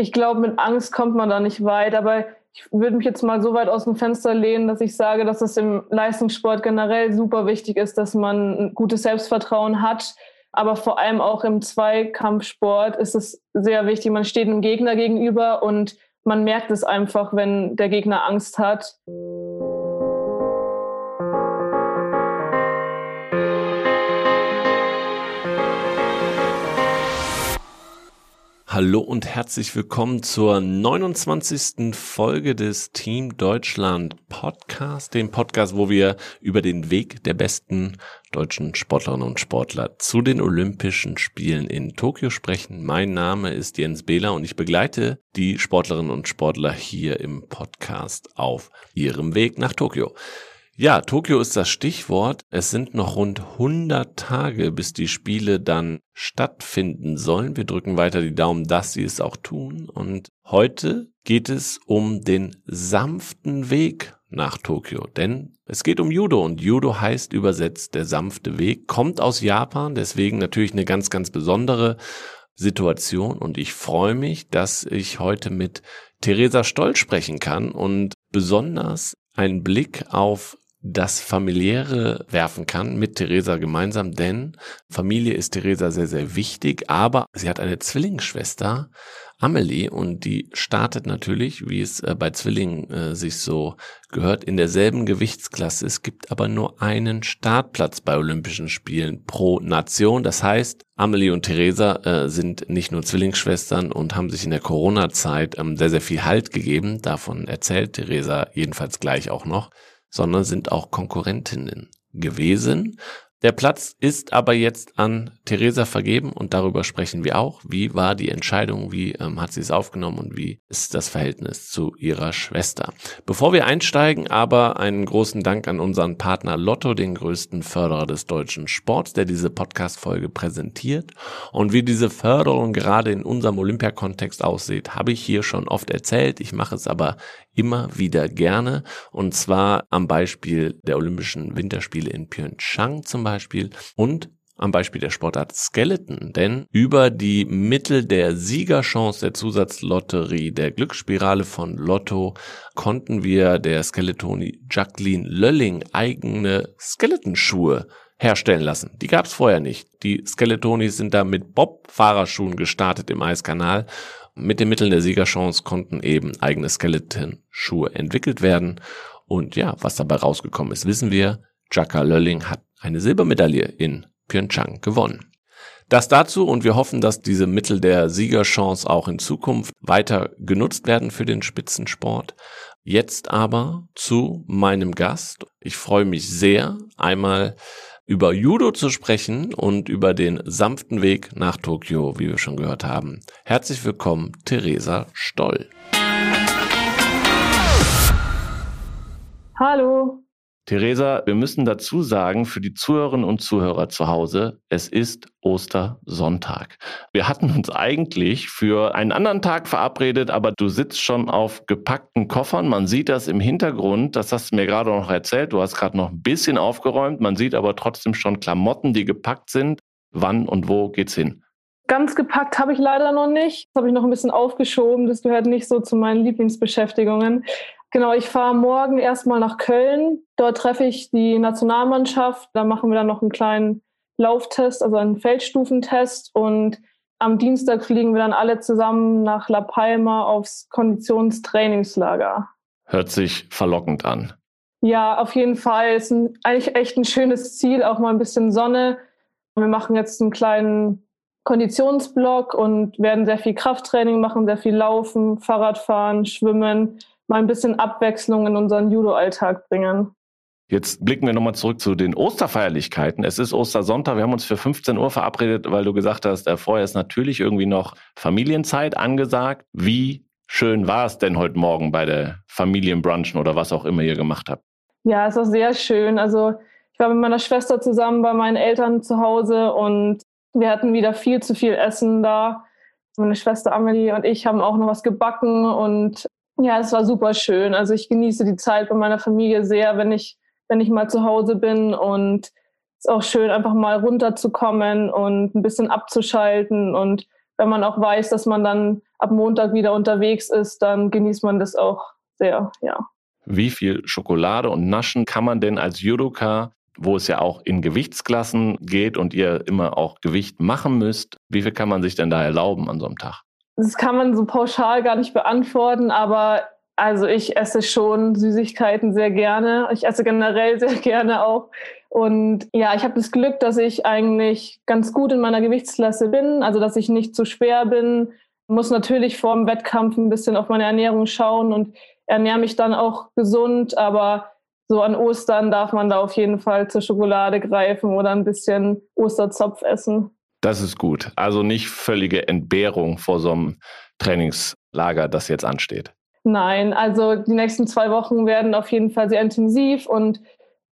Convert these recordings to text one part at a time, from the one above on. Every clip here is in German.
Ich glaube, mit Angst kommt man da nicht weit, aber ich würde mich jetzt mal so weit aus dem Fenster lehnen, dass ich sage, dass es im Leistungssport generell super wichtig ist, dass man ein gutes Selbstvertrauen hat. Aber vor allem auch im Zweikampfsport ist es sehr wichtig. Man steht einem Gegner gegenüber und man merkt es einfach, wenn der Gegner Angst hat. Hallo und herzlich willkommen zur 29. Folge des Team Deutschland Podcast, dem Podcast, wo wir über den Weg der besten deutschen Sportlerinnen und Sportler zu den Olympischen Spielen in Tokio sprechen. Mein Name ist Jens Behler und ich begleite die Sportlerinnen und Sportler hier im Podcast auf ihrem Weg nach Tokio. Ja, Tokio ist das Stichwort. Es sind noch rund 100 Tage, bis die Spiele dann stattfinden sollen. Wir drücken weiter die Daumen, dass sie es auch tun. Und heute geht es um den sanften Weg nach Tokio. Denn es geht um Judo und Judo heißt übersetzt der sanfte Weg, kommt aus Japan, deswegen natürlich eine ganz, ganz besondere Situation. Und ich freue mich, dass ich heute mit Theresa Stoll sprechen kann und besonders einen Blick auf das Familiäre werfen kann mit Theresa gemeinsam, denn Familie ist Theresa sehr, sehr wichtig, aber sie hat eine Zwillingsschwester, Amelie, und die startet natürlich, wie es äh, bei Zwillingen äh, sich so gehört, in derselben Gewichtsklasse. Es gibt aber nur einen Startplatz bei Olympischen Spielen pro Nation. Das heißt, Amelie und Theresa äh, sind nicht nur Zwillingsschwestern und haben sich in der Corona-Zeit ähm, sehr, sehr viel Halt gegeben. Davon erzählt Theresa jedenfalls gleich auch noch sondern sind auch Konkurrentinnen gewesen. Der Platz ist aber jetzt an Theresa vergeben und darüber sprechen wir auch. Wie war die Entscheidung? Wie ähm, hat sie es aufgenommen und wie ist das Verhältnis zu ihrer Schwester? Bevor wir einsteigen, aber einen großen Dank an unseren Partner Lotto, den größten Förderer des deutschen Sports, der diese Podcast-Folge präsentiert. Und wie diese Förderung gerade in unserem Olympiakontext aussieht, habe ich hier schon oft erzählt. Ich mache es aber immer wieder gerne. Und zwar am Beispiel der Olympischen Winterspiele in Pyeongchang zum Beispiel und am Beispiel der Sportart Skeleton, denn über die Mittel der Siegerchance der Zusatzlotterie der Glücksspirale von Lotto konnten wir der Skeletoni Jacqueline Lölling eigene Skeletonschuhe herstellen lassen. Die gab es vorher nicht. Die Skeletonis sind da mit Bob-Fahrerschuhen gestartet im Eiskanal mit den Mitteln der Siegerchance konnten eben eigene Skeleton-Schuhe entwickelt werden. Und ja, was dabei rausgekommen ist, wissen wir. Jaka Lölling hat eine Silbermedaille in Pyeongchang gewonnen. Das dazu und wir hoffen, dass diese Mittel der Siegerchance auch in Zukunft weiter genutzt werden für den Spitzensport. Jetzt aber zu meinem Gast. Ich freue mich sehr, einmal über Judo zu sprechen und über den sanften Weg nach Tokio, wie wir schon gehört haben. Herzlich willkommen, Theresa Stoll. Hallo. Theresa, wir müssen dazu sagen, für die Zuhörerinnen und Zuhörer zu Hause, es ist Ostersonntag. Wir hatten uns eigentlich für einen anderen Tag verabredet, aber du sitzt schon auf gepackten Koffern. Man sieht das im Hintergrund, das hast du mir gerade noch erzählt. Du hast gerade noch ein bisschen aufgeräumt. Man sieht aber trotzdem schon Klamotten, die gepackt sind. Wann und wo geht's hin? Ganz gepackt habe ich leider noch nicht. Das habe ich noch ein bisschen aufgeschoben. Das gehört nicht so zu meinen Lieblingsbeschäftigungen. Genau, ich fahre morgen erstmal nach Köln. Dort treffe ich die Nationalmannschaft. Da machen wir dann noch einen kleinen Lauftest, also einen Feldstufentest. Und am Dienstag fliegen wir dann alle zusammen nach La Palma aufs Konditionstrainingslager. Hört sich verlockend an. Ja, auf jeden Fall. Es ist ein, eigentlich echt ein schönes Ziel, auch mal ein bisschen Sonne. Wir machen jetzt einen kleinen Konditionsblock und werden sehr viel Krafttraining machen, sehr viel Laufen, Fahrradfahren, Schwimmen mal ein bisschen Abwechslung in unseren Judo-Alltag bringen. Jetzt blicken wir nochmal zurück zu den Osterfeierlichkeiten. Es ist Ostersonntag, wir haben uns für 15 Uhr verabredet, weil du gesagt hast, äh, vorher ist natürlich irgendwie noch Familienzeit angesagt. Wie schön war es denn heute Morgen bei der Familienbrunchen oder was auch immer ihr gemacht habt? Ja, es war sehr schön. Also ich war mit meiner Schwester zusammen bei meinen Eltern zu Hause und wir hatten wieder viel zu viel Essen da. Meine Schwester Amelie und ich haben auch noch was gebacken und ja, es war super schön. Also ich genieße die Zeit bei meiner Familie sehr, wenn ich, wenn ich mal zu Hause bin und es ist auch schön, einfach mal runterzukommen und ein bisschen abzuschalten und wenn man auch weiß, dass man dann ab Montag wieder unterwegs ist, dann genießt man das auch sehr, ja. Wie viel Schokolade und Naschen kann man denn als Judoka, wo es ja auch in Gewichtsklassen geht und ihr immer auch Gewicht machen müsst, wie viel kann man sich denn da erlauben an so einem Tag? Das kann man so pauschal gar nicht beantworten, aber also ich esse schon Süßigkeiten sehr gerne. Ich esse generell sehr gerne auch. Und ja, ich habe das Glück, dass ich eigentlich ganz gut in meiner Gewichtsklasse bin, also dass ich nicht zu schwer bin. Muss natürlich vor dem Wettkampf ein bisschen auf meine Ernährung schauen und ernähre mich dann auch gesund, aber so an Ostern darf man da auf jeden Fall zur Schokolade greifen oder ein bisschen Osterzopf essen. Das ist gut. Also nicht völlige Entbehrung vor so einem Trainingslager, das jetzt ansteht. Nein, also die nächsten zwei Wochen werden auf jeden Fall sehr intensiv und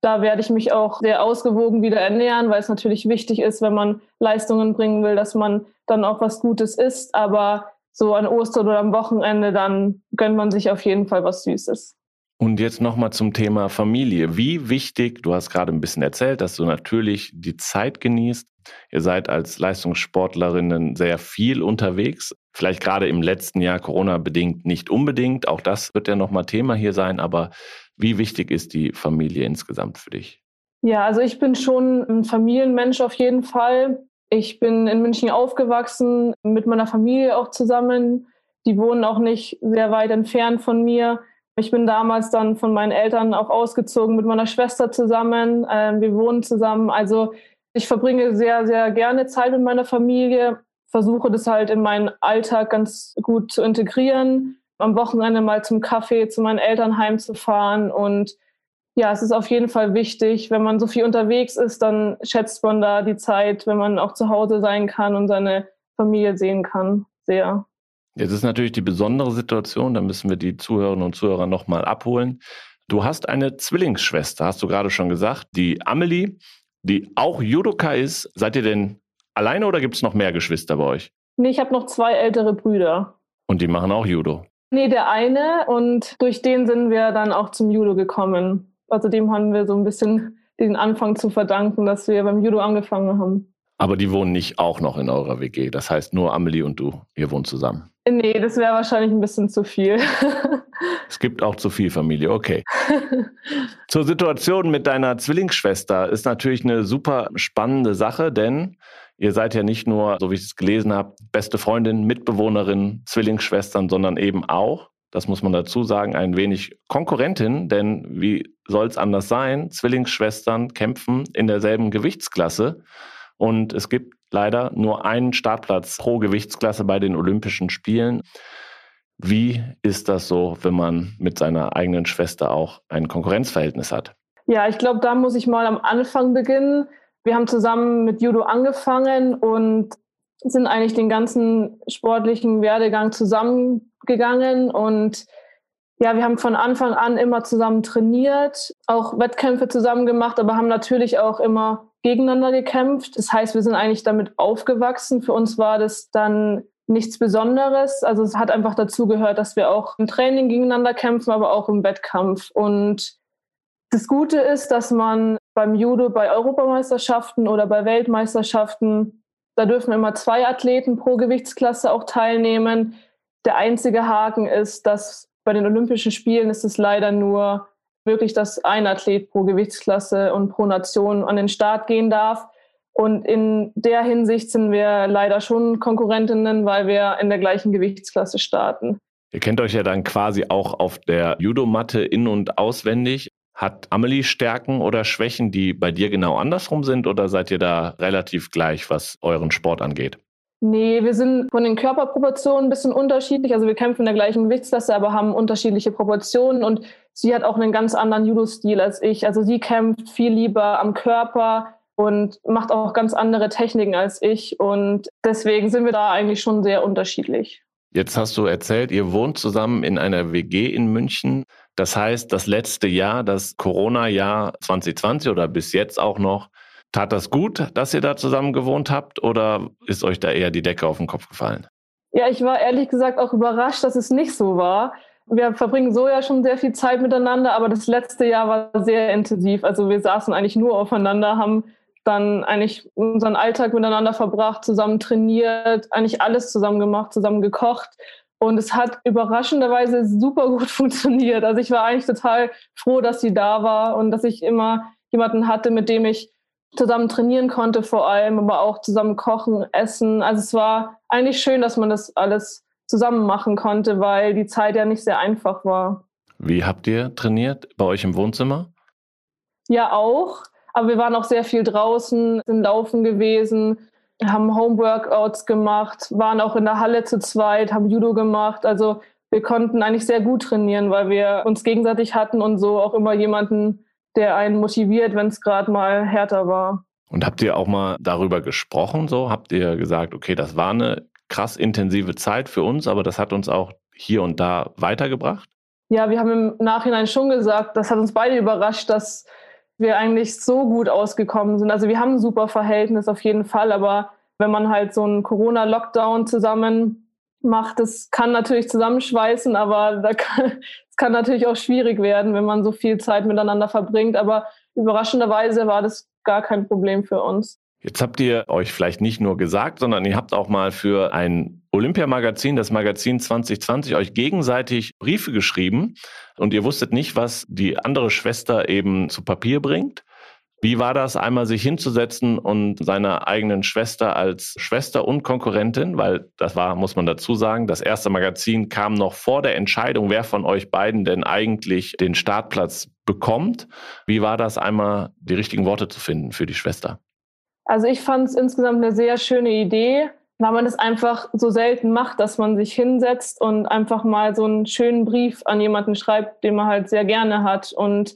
da werde ich mich auch sehr ausgewogen wieder ernähren, weil es natürlich wichtig ist, wenn man Leistungen bringen will, dass man dann auch was Gutes isst. Aber so an Ostern oder am Wochenende, dann gönnt man sich auf jeden Fall was Süßes. Und jetzt nochmal zum Thema Familie. Wie wichtig, du hast gerade ein bisschen erzählt, dass du natürlich die Zeit genießt. Ihr seid als Leistungssportlerinnen sehr viel unterwegs. Vielleicht gerade im letzten Jahr Corona bedingt nicht unbedingt. Auch das wird ja nochmal Thema hier sein. Aber wie wichtig ist die Familie insgesamt für dich? Ja, also ich bin schon ein Familienmensch auf jeden Fall. Ich bin in München aufgewachsen, mit meiner Familie auch zusammen. Die wohnen auch nicht sehr weit entfernt von mir. Ich bin damals dann von meinen Eltern auch ausgezogen mit meiner Schwester zusammen. Ähm, wir wohnen zusammen. Also ich verbringe sehr, sehr gerne Zeit mit meiner Familie, versuche das halt in meinen Alltag ganz gut zu integrieren. Am Wochenende mal zum Kaffee zu meinen Eltern heimzufahren. Und ja, es ist auf jeden Fall wichtig, wenn man so viel unterwegs ist, dann schätzt man da die Zeit, wenn man auch zu Hause sein kann und seine Familie sehen kann, sehr. Jetzt ist natürlich die besondere Situation, da müssen wir die Zuhörerinnen und Zuhörer nochmal abholen. Du hast eine Zwillingsschwester, hast du gerade schon gesagt, die Amelie, die auch Judoka ist. Seid ihr denn alleine oder gibt es noch mehr Geschwister bei euch? Nee, ich habe noch zwei ältere Brüder. Und die machen auch Judo? Nee, der eine und durch den sind wir dann auch zum Judo gekommen. Also dem haben wir so ein bisschen den Anfang zu verdanken, dass wir beim Judo angefangen haben. Aber die wohnen nicht auch noch in eurer WG. Das heißt, nur Amelie und du, ihr wohnt zusammen. Nee, das wäre wahrscheinlich ein bisschen zu viel. es gibt auch zu viel Familie, okay. Zur Situation mit deiner Zwillingsschwester ist natürlich eine super spannende Sache, denn ihr seid ja nicht nur, so wie ich es gelesen habe, beste Freundin, Mitbewohnerin, Zwillingsschwestern, sondern eben auch, das muss man dazu sagen, ein wenig Konkurrentin, denn wie soll es anders sein? Zwillingsschwestern kämpfen in derselben Gewichtsklasse und es gibt leider nur einen Startplatz pro Gewichtsklasse bei den Olympischen Spielen. Wie ist das so, wenn man mit seiner eigenen Schwester auch ein Konkurrenzverhältnis hat? Ja, ich glaube, da muss ich mal am Anfang beginnen. Wir haben zusammen mit Judo angefangen und sind eigentlich den ganzen sportlichen Werdegang zusammengegangen und ja, wir haben von Anfang an immer zusammen trainiert, auch Wettkämpfe zusammen gemacht, aber haben natürlich auch immer gegeneinander gekämpft. Das heißt, wir sind eigentlich damit aufgewachsen. Für uns war das dann nichts Besonderes. Also es hat einfach dazu gehört, dass wir auch im Training gegeneinander kämpfen, aber auch im Wettkampf. Und das Gute ist, dass man beim Judo bei Europameisterschaften oder bei Weltmeisterschaften, da dürfen immer zwei Athleten pro Gewichtsklasse auch teilnehmen. Der einzige Haken ist, dass bei den Olympischen Spielen ist es leider nur möglich, dass ein Athlet pro Gewichtsklasse und pro Nation an den Start gehen darf. Und in der Hinsicht sind wir leider schon Konkurrentinnen, weil wir in der gleichen Gewichtsklasse starten. Ihr kennt euch ja dann quasi auch auf der Judomatte in- und auswendig. Hat Amelie Stärken oder Schwächen, die bei dir genau andersrum sind oder seid ihr da relativ gleich, was euren Sport angeht? Nee, wir sind von den Körperproportionen ein bisschen unterschiedlich. Also wir kämpfen in der gleichen Gewichtsklasse, aber haben unterschiedliche Proportionen und sie hat auch einen ganz anderen Judo-Stil als ich. Also sie kämpft viel lieber am Körper und macht auch ganz andere Techniken als ich und deswegen sind wir da eigentlich schon sehr unterschiedlich. Jetzt hast du erzählt, ihr wohnt zusammen in einer WG in München. Das heißt, das letzte Jahr, das Corona-Jahr 2020 oder bis jetzt auch noch, Tat das gut, dass ihr da zusammen gewohnt habt oder ist euch da eher die Decke auf den Kopf gefallen? Ja, ich war ehrlich gesagt auch überrascht, dass es nicht so war. Wir verbringen so ja schon sehr viel Zeit miteinander, aber das letzte Jahr war sehr intensiv. Also wir saßen eigentlich nur aufeinander, haben dann eigentlich unseren Alltag miteinander verbracht, zusammen trainiert, eigentlich alles zusammen gemacht, zusammen gekocht. Und es hat überraschenderweise super gut funktioniert. Also ich war eigentlich total froh, dass sie da war und dass ich immer jemanden hatte, mit dem ich zusammen trainieren konnte vor allem, aber auch zusammen kochen, essen. Also es war eigentlich schön, dass man das alles zusammen machen konnte, weil die Zeit ja nicht sehr einfach war. Wie habt ihr trainiert? Bei euch im Wohnzimmer? Ja, auch. Aber wir waren auch sehr viel draußen, sind laufen gewesen, haben Homeworkouts gemacht, waren auch in der Halle zu zweit, haben Judo gemacht. Also wir konnten eigentlich sehr gut trainieren, weil wir uns gegenseitig hatten und so auch immer jemanden, der einen motiviert, wenn es gerade mal härter war. Und habt ihr auch mal darüber gesprochen? So habt ihr gesagt, okay, das war eine krass intensive Zeit für uns, aber das hat uns auch hier und da weitergebracht? Ja, wir haben im Nachhinein schon gesagt, das hat uns beide überrascht, dass wir eigentlich so gut ausgekommen sind. Also wir haben ein super Verhältnis auf jeden Fall, aber wenn man halt so einen Corona-Lockdown zusammen macht, das kann natürlich zusammenschweißen, aber da kann, es kann natürlich auch schwierig werden, wenn man so viel Zeit miteinander verbringt. Aber überraschenderweise war das gar kein Problem für uns. Jetzt habt ihr euch vielleicht nicht nur gesagt, sondern ihr habt auch mal für ein Olympiamagazin, das Magazin 2020, euch gegenseitig Briefe geschrieben und ihr wusstet nicht, was die andere Schwester eben zu Papier bringt. Wie war das, einmal sich hinzusetzen und seiner eigenen Schwester als Schwester und Konkurrentin, weil das war, muss man dazu sagen, das erste Magazin kam noch vor der Entscheidung, wer von euch beiden denn eigentlich den Startplatz bekommt. Wie war das, einmal die richtigen Worte zu finden für die Schwester? Also ich fand es insgesamt eine sehr schöne Idee, weil man es einfach so selten macht, dass man sich hinsetzt und einfach mal so einen schönen Brief an jemanden schreibt, den man halt sehr gerne hat. Und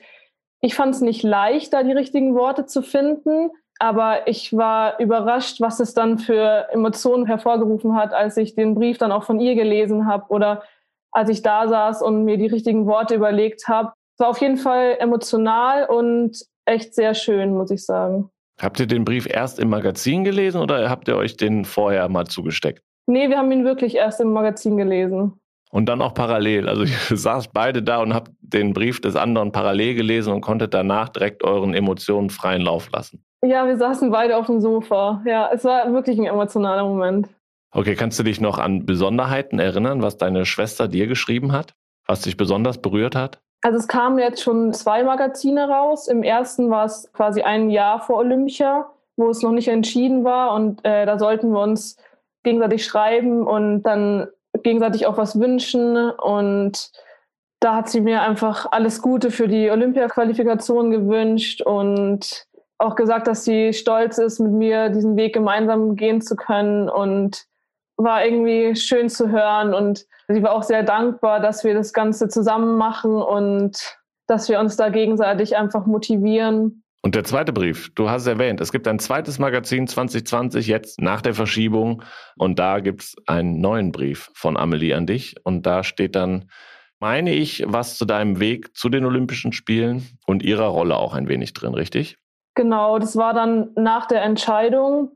ich fand es nicht leicht, da die richtigen Worte zu finden, aber ich war überrascht, was es dann für Emotionen hervorgerufen hat, als ich den Brief dann auch von ihr gelesen habe oder als ich da saß und mir die richtigen Worte überlegt habe. Es war auf jeden Fall emotional und echt sehr schön, muss ich sagen. Habt ihr den Brief erst im Magazin gelesen oder habt ihr euch den vorher mal zugesteckt? Nee, wir haben ihn wirklich erst im Magazin gelesen. Und dann auch parallel. Also ihr saßt beide da und habt den Brief des anderen parallel gelesen und konntet danach direkt euren Emotionen freien Lauf lassen. Ja, wir saßen beide auf dem Sofa. Ja, es war wirklich ein emotionaler Moment. Okay, kannst du dich noch an Besonderheiten erinnern, was deine Schwester dir geschrieben hat? Was dich besonders berührt hat? Also es kamen jetzt schon zwei Magazine raus. Im ersten war es quasi ein Jahr vor Olympia, wo es noch nicht entschieden war und äh, da sollten wir uns gegenseitig schreiben und dann gegenseitig auch was wünschen und da hat sie mir einfach alles Gute für die Olympia-Qualifikation gewünscht und auch gesagt, dass sie stolz ist, mit mir diesen Weg gemeinsam gehen zu können und war irgendwie schön zu hören und sie war auch sehr dankbar, dass wir das Ganze zusammen machen und dass wir uns da gegenseitig einfach motivieren. Und der zweite Brief, du hast es erwähnt, es gibt ein zweites Magazin 2020 jetzt nach der Verschiebung. Und da gibt es einen neuen Brief von Amelie an dich. Und da steht dann, meine ich, was zu deinem Weg zu den Olympischen Spielen und ihrer Rolle auch ein wenig drin, richtig? Genau, das war dann nach der Entscheidung,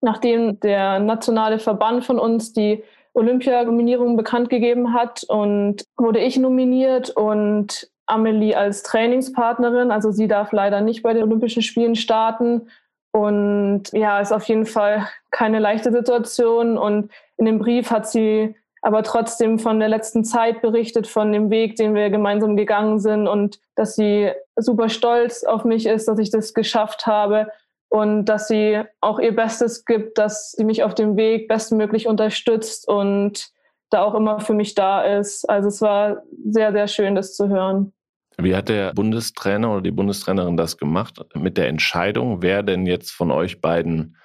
nachdem der nationale Verband von uns die Olympianominierung bekannt gegeben hat und wurde ich nominiert. Und Amelie als Trainingspartnerin. Also sie darf leider nicht bei den Olympischen Spielen starten. Und ja, ist auf jeden Fall keine leichte Situation. Und in dem Brief hat sie aber trotzdem von der letzten Zeit berichtet, von dem Weg, den wir gemeinsam gegangen sind und dass sie super stolz auf mich ist, dass ich das geschafft habe und dass sie auch ihr Bestes gibt, dass sie mich auf dem Weg bestmöglich unterstützt und da auch immer für mich da ist. Also es war sehr, sehr schön, das zu hören. Wie hat der Bundestrainer oder die Bundestrainerin das gemacht mit der Entscheidung, wer denn jetzt von euch beiden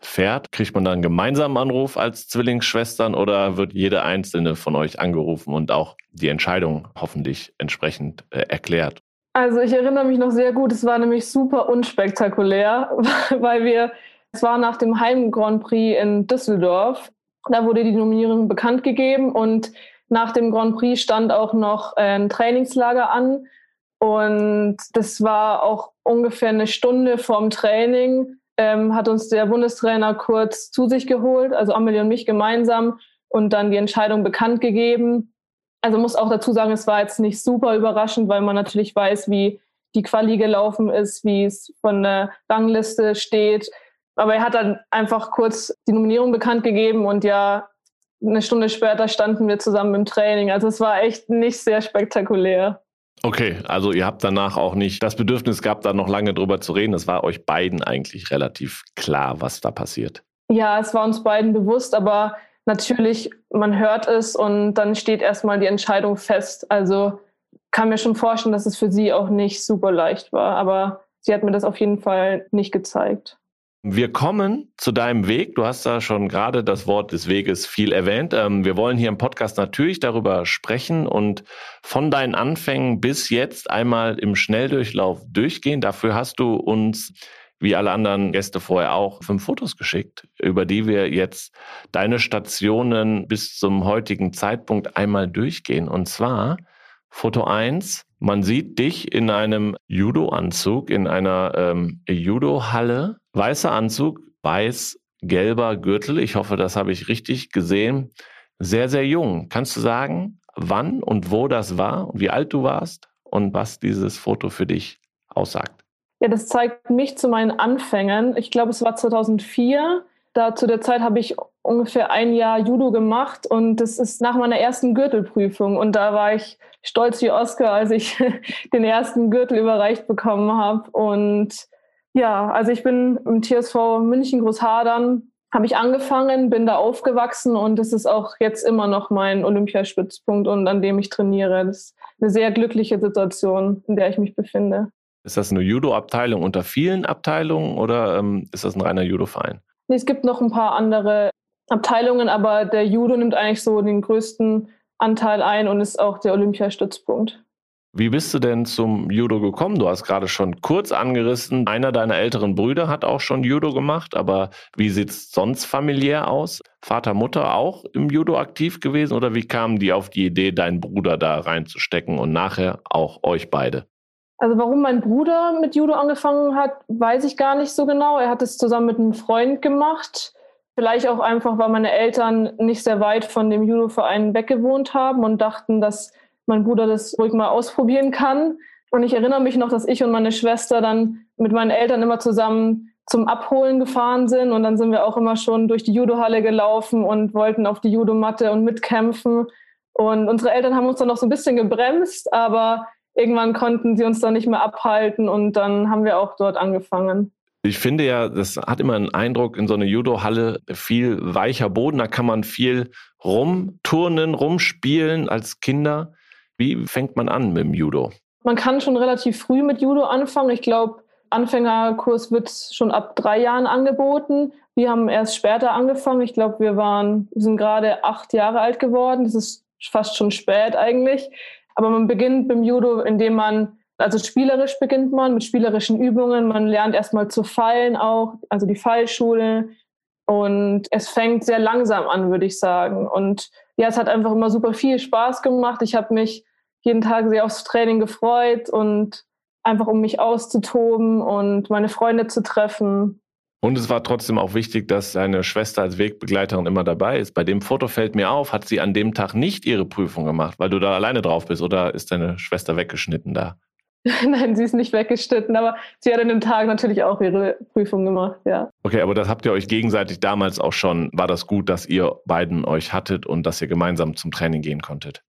fährt? Kriegt man da einen gemeinsamen Anruf als Zwillingsschwestern oder wird jede einzelne von euch angerufen und auch die Entscheidung hoffentlich entsprechend äh, erklärt? Also ich erinnere mich noch sehr gut, es war nämlich super unspektakulär, weil wir, es war nach dem Heim Grand Prix in Düsseldorf, da wurde die Nominierung bekannt gegeben und nach dem Grand Prix stand auch noch ein Trainingslager an und das war auch ungefähr eine Stunde vorm Training, ähm, hat uns der Bundestrainer kurz zu sich geholt, also Amelie und mich gemeinsam und dann die Entscheidung bekannt gegeben. Also muss auch dazu sagen, es war jetzt nicht super überraschend, weil man natürlich weiß, wie die Quali gelaufen ist, wie es von der Rangliste steht. Aber er hat dann einfach kurz die Nominierung bekannt gegeben und ja, eine Stunde später standen wir zusammen im Training. Also es war echt nicht sehr spektakulär. Okay, also ihr habt danach auch nicht das Bedürfnis gehabt, da noch lange drüber zu reden. Es war euch beiden eigentlich relativ klar, was da passiert. Ja, es war uns beiden bewusst, aber natürlich, man hört es und dann steht erstmal die Entscheidung fest. Also kann mir schon vorstellen, dass es für sie auch nicht super leicht war, aber sie hat mir das auf jeden Fall nicht gezeigt. Wir kommen zu deinem Weg. Du hast da schon gerade das Wort des Weges viel erwähnt. Ähm, wir wollen hier im Podcast natürlich darüber sprechen und von deinen Anfängen bis jetzt einmal im Schnelldurchlauf durchgehen. Dafür hast du uns, wie alle anderen Gäste vorher auch, fünf Fotos geschickt, über die wir jetzt deine Stationen bis zum heutigen Zeitpunkt einmal durchgehen. Und zwar Foto 1, man sieht dich in einem Judo-Anzug, in einer ähm, Judo-Halle. Weißer Anzug, weiß-gelber Gürtel. Ich hoffe, das habe ich richtig gesehen. Sehr, sehr jung. Kannst du sagen, wann und wo das war und wie alt du warst und was dieses Foto für dich aussagt? Ja, das zeigt mich zu meinen Anfängen. Ich glaube, es war 2004. Da zu der Zeit habe ich ungefähr ein Jahr Judo gemacht und das ist nach meiner ersten Gürtelprüfung. Und da war ich stolz wie Oscar, als ich den ersten Gürtel überreicht bekommen habe. Und ja, also ich bin im TSV München Großhadern, habe ich angefangen, bin da aufgewachsen und das ist auch jetzt immer noch mein Olympiastützpunkt und an dem ich trainiere. Das ist eine sehr glückliche Situation, in der ich mich befinde. Ist das eine Judo-Abteilung unter vielen Abteilungen oder ähm, ist das ein reiner Judo-Verein? Nee, es gibt noch ein paar andere Abteilungen, aber der Judo nimmt eigentlich so den größten Anteil ein und ist auch der Olympiastützpunkt. Wie bist du denn zum Judo gekommen? Du hast gerade schon kurz angerissen, einer deiner älteren Brüder hat auch schon Judo gemacht, aber wie sieht es sonst familiär aus? Vater, Mutter auch im Judo aktiv gewesen oder wie kamen die auf die Idee, deinen Bruder da reinzustecken und nachher auch euch beide? Also warum mein Bruder mit Judo angefangen hat, weiß ich gar nicht so genau. Er hat es zusammen mit einem Freund gemacht. Vielleicht auch einfach, weil meine Eltern nicht sehr weit von dem Judo-Verein weggewohnt haben und dachten, dass mein Bruder das ruhig mal ausprobieren kann. Und ich erinnere mich noch, dass ich und meine Schwester dann mit meinen Eltern immer zusammen zum Abholen gefahren sind. Und dann sind wir auch immer schon durch die Judohalle gelaufen und wollten auf die Judomatte und mitkämpfen. Und unsere Eltern haben uns dann noch so ein bisschen gebremst, aber irgendwann konnten sie uns dann nicht mehr abhalten und dann haben wir auch dort angefangen. Ich finde ja, das hat immer einen Eindruck in so einer Judo-Halle viel weicher Boden. Da kann man viel rumturnen, rumspielen als Kinder. Wie fängt man an mit dem Judo? Man kann schon relativ früh mit Judo anfangen. Ich glaube, Anfängerkurs wird schon ab drei Jahren angeboten. Wir haben erst später angefangen. Ich glaube, wir waren, wir sind gerade acht Jahre alt geworden. Das ist fast schon spät eigentlich. Aber man beginnt beim Judo, indem man, also spielerisch beginnt man mit spielerischen Übungen. Man lernt erstmal zu fallen auch, also die Fallschule. Und es fängt sehr langsam an, würde ich sagen. Und ja, es hat einfach immer super viel Spaß gemacht. Ich habe mich jeden Tag sehr aufs Training gefreut und einfach um mich auszutoben und meine Freunde zu treffen. Und es war trotzdem auch wichtig, dass seine Schwester als Wegbegleiterin immer dabei ist. Bei dem Foto fällt mir auf, hat sie an dem Tag nicht ihre Prüfung gemacht, weil du da alleine drauf bist oder ist deine Schwester weggeschnitten da? Nein, sie ist nicht weggeschnitten, aber sie hat an dem Tag natürlich auch ihre Prüfung gemacht, ja. Okay, aber das habt ihr euch gegenseitig damals auch schon, war das gut, dass ihr beiden euch hattet und dass ihr gemeinsam zum Training gehen konntet?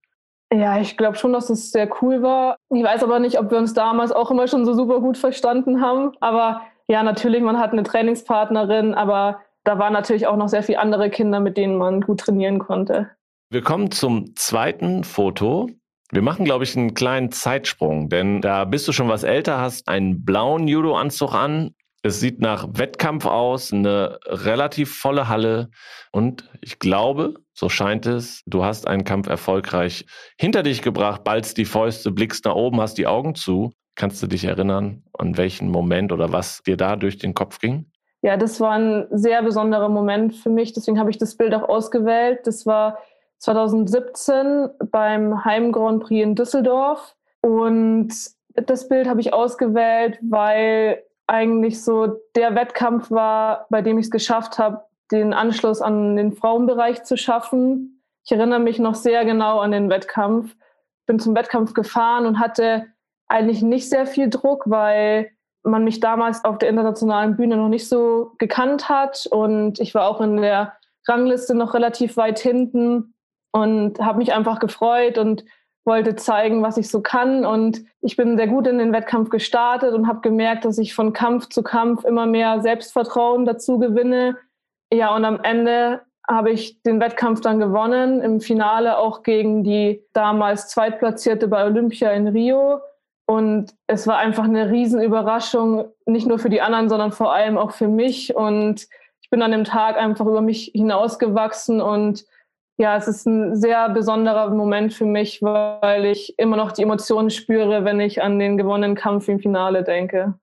Ja, ich glaube schon, dass es sehr cool war. Ich weiß aber nicht, ob wir uns damals auch immer schon so super gut verstanden haben, aber ja, natürlich, man hat eine Trainingspartnerin, aber da waren natürlich auch noch sehr viele andere Kinder, mit denen man gut trainieren konnte. Wir kommen zum zweiten Foto. Wir machen, glaube ich, einen kleinen Zeitsprung, denn da bist du schon was älter, hast einen blauen Judo-Anzug an. Es sieht nach Wettkampf aus, eine relativ volle Halle. Und ich glaube, so scheint es, du hast einen Kampf erfolgreich hinter dich gebracht, ballst die Fäuste, blickst nach oben, hast die Augen zu. Kannst du dich erinnern, an welchen Moment oder was dir da durch den Kopf ging? Ja, das war ein sehr besonderer Moment für mich. Deswegen habe ich das Bild auch ausgewählt. Das war 2017 beim Heim Grand Prix in Düsseldorf. Und das Bild habe ich ausgewählt, weil eigentlich so der Wettkampf war, bei dem ich es geschafft habe, den Anschluss an den Frauenbereich zu schaffen. Ich erinnere mich noch sehr genau an den Wettkampf. Bin zum Wettkampf gefahren und hatte eigentlich nicht sehr viel Druck, weil man mich damals auf der internationalen Bühne noch nicht so gekannt hat und ich war auch in der Rangliste noch relativ weit hinten und habe mich einfach gefreut und wollte zeigen, was ich so kann. Und ich bin sehr gut in den Wettkampf gestartet und habe gemerkt, dass ich von Kampf zu Kampf immer mehr Selbstvertrauen dazu gewinne. Ja, und am Ende habe ich den Wettkampf dann gewonnen, im Finale auch gegen die damals Zweitplatzierte bei Olympia in Rio. Und es war einfach eine Riesenüberraschung, nicht nur für die anderen, sondern vor allem auch für mich. Und ich bin an dem Tag einfach über mich hinausgewachsen und ja, es ist ein sehr besonderer Moment für mich, weil ich immer noch die Emotionen spüre, wenn ich an den gewonnenen Kampf im Finale denke.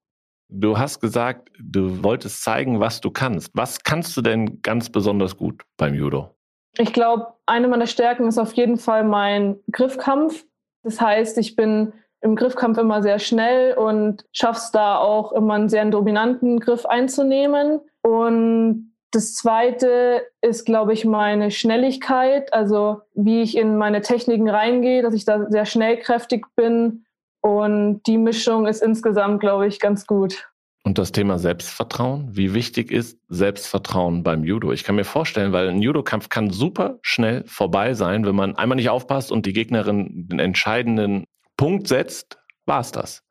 Du hast gesagt, du wolltest zeigen, was du kannst. Was kannst du denn ganz besonders gut beim Judo? Ich glaube, eine meiner Stärken ist auf jeden Fall mein Griffkampf. Das heißt, ich bin im Griffkampf immer sehr schnell und schaffe es da auch immer einen sehr dominanten Griff einzunehmen. Und das zweite ist, glaube ich, meine Schnelligkeit, also wie ich in meine Techniken reingehe, dass ich da sehr schnellkräftig bin. Und die Mischung ist insgesamt, glaube ich, ganz gut. Und das Thema Selbstvertrauen, wie wichtig ist Selbstvertrauen beim Judo? Ich kann mir vorstellen, weil ein Judokampf kann super schnell vorbei sein, wenn man einmal nicht aufpasst und die Gegnerin den entscheidenden Punkt setzt, war es das.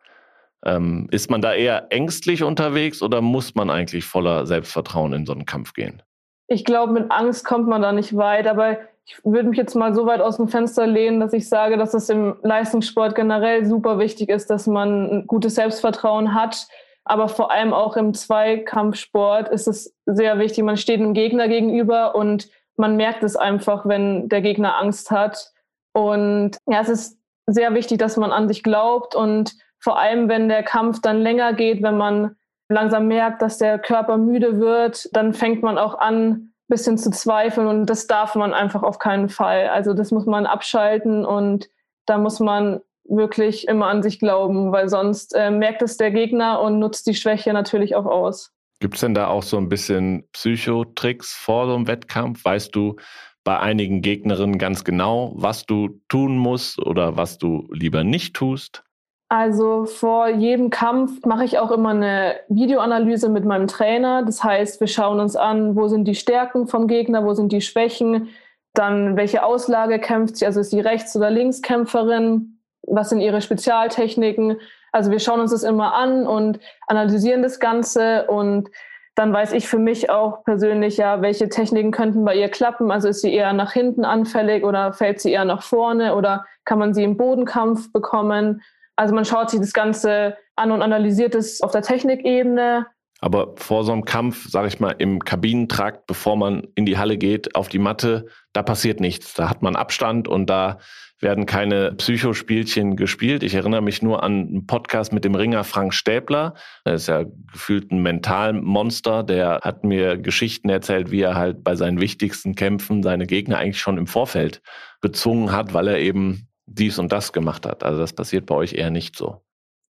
Ähm, ist man da eher ängstlich unterwegs oder muss man eigentlich voller Selbstvertrauen in so einen Kampf gehen? Ich glaube, mit Angst kommt man da nicht weit, aber ich würde mich jetzt mal so weit aus dem Fenster lehnen, dass ich sage, dass es im Leistungssport generell super wichtig ist, dass man ein gutes Selbstvertrauen hat. Aber vor allem auch im Zweikampfsport ist es sehr wichtig. Man steht einem Gegner gegenüber und man merkt es einfach, wenn der Gegner Angst hat. Und ja, es ist sehr wichtig, dass man an sich glaubt und vor allem, wenn der Kampf dann länger geht, wenn man langsam merkt, dass der Körper müde wird, dann fängt man auch an, ein bisschen zu zweifeln und das darf man einfach auf keinen Fall. Also das muss man abschalten und da muss man wirklich immer an sich glauben, weil sonst äh, merkt es der Gegner und nutzt die Schwäche natürlich auch aus. Gibt es denn da auch so ein bisschen Psychotricks vor so einem Wettkampf? Weißt du bei einigen Gegnerinnen ganz genau, was du tun musst oder was du lieber nicht tust? Also vor jedem Kampf mache ich auch immer eine Videoanalyse mit meinem Trainer. Das heißt, wir schauen uns an, wo sind die Stärken vom Gegner, wo sind die Schwächen, dann welche Auslage kämpft sie, also ist sie Rechts- oder Linkskämpferin, was sind ihre Spezialtechniken. Also wir schauen uns das immer an und analysieren das Ganze und dann weiß ich für mich auch persönlich ja, welche Techniken könnten bei ihr klappen. Also ist sie eher nach hinten anfällig oder fällt sie eher nach vorne oder kann man sie im Bodenkampf bekommen? Also man schaut sich das Ganze an und analysiert es auf der Technikebene. Aber vor so einem Kampf, sage ich mal, im Kabinentrakt, bevor man in die Halle geht, auf die Matte, da passiert nichts. Da hat man Abstand und da werden keine Psychospielchen gespielt. Ich erinnere mich nur an einen Podcast mit dem Ringer Frank Stäbler. Er ist ja gefühlt ein Mentalmonster. Der hat mir Geschichten erzählt, wie er halt bei seinen wichtigsten Kämpfen seine Gegner eigentlich schon im Vorfeld bezwungen hat, weil er eben dies und das gemacht hat. Also das passiert bei euch eher nicht so.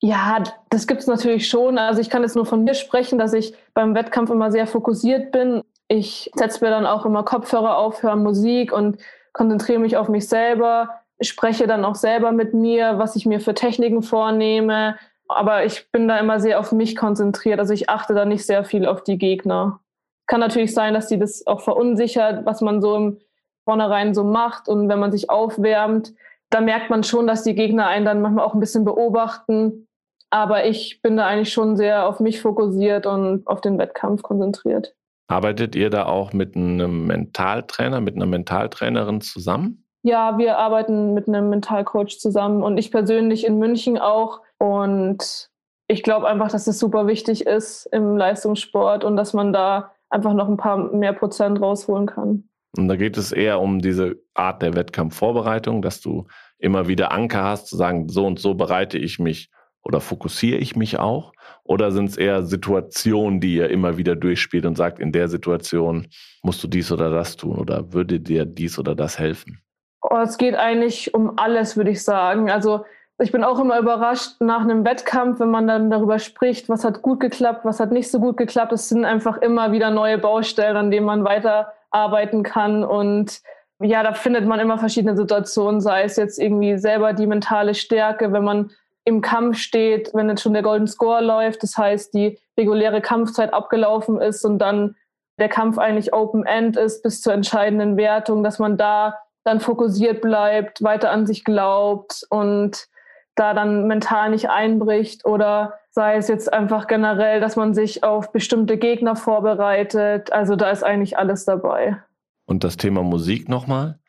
Ja, das gibt es natürlich schon. Also ich kann jetzt nur von mir sprechen, dass ich beim Wettkampf immer sehr fokussiert bin. Ich setze mir dann auch immer Kopfhörer auf, höre Musik und konzentriere mich auf mich selber, spreche dann auch selber mit mir, was ich mir für Techniken vornehme. Aber ich bin da immer sehr auf mich konzentriert. Also ich achte da nicht sehr viel auf die Gegner. Kann natürlich sein, dass die das auch verunsichert, was man so im Vornherein so macht und wenn man sich aufwärmt da merkt man schon, dass die Gegner einen dann manchmal auch ein bisschen beobachten. Aber ich bin da eigentlich schon sehr auf mich fokussiert und auf den Wettkampf konzentriert. Arbeitet ihr da auch mit einem Mentaltrainer, mit einer Mentaltrainerin zusammen? Ja, wir arbeiten mit einem Mentalcoach zusammen und ich persönlich in München auch. Und ich glaube einfach, dass es super wichtig ist im Leistungssport und dass man da einfach noch ein paar mehr Prozent rausholen kann. Und da geht es eher um diese Art der Wettkampfvorbereitung, dass du immer wieder Anker hast, zu sagen, so und so bereite ich mich oder fokussiere ich mich auch? Oder sind es eher Situationen, die ihr immer wieder durchspielt und sagt, in der Situation musst du dies oder das tun oder würde dir dies oder das helfen? Oh, es geht eigentlich um alles, würde ich sagen. Also ich bin auch immer überrascht nach einem Wettkampf, wenn man dann darüber spricht, was hat gut geklappt, was hat nicht so gut geklappt. Es sind einfach immer wieder neue Baustellen, an denen man weiter arbeiten kann. Und ja, da findet man immer verschiedene Situationen, sei es jetzt irgendwie selber die mentale Stärke, wenn man im Kampf steht, wenn jetzt schon der Golden Score läuft, das heißt, die reguläre Kampfzeit abgelaufen ist und dann der Kampf eigentlich Open End ist bis zur entscheidenden Wertung, dass man da dann fokussiert bleibt, weiter an sich glaubt und da dann mental nicht einbricht oder sei es jetzt einfach generell, dass man sich auf bestimmte Gegner vorbereitet. Also da ist eigentlich alles dabei. Und das Thema Musik nochmal?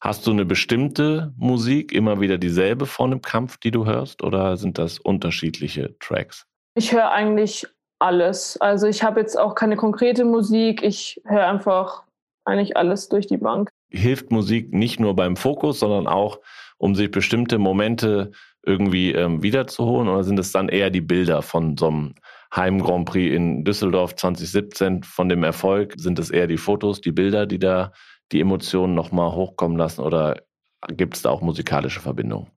Hast du eine bestimmte Musik, immer wieder dieselbe vor einem Kampf, die du hörst, oder sind das unterschiedliche Tracks? Ich höre eigentlich alles. Also ich habe jetzt auch keine konkrete Musik, ich höre einfach eigentlich alles durch die Bank. Hilft Musik nicht nur beim Fokus, sondern auch, um sich bestimmte Momente irgendwie ähm, wiederzuholen? Oder sind es dann eher die Bilder von so einem Heim Grand Prix in Düsseldorf 2017 von dem Erfolg? Sind es eher die Fotos, die Bilder, die da die Emotionen nochmal hochkommen lassen? Oder gibt es da auch musikalische Verbindungen?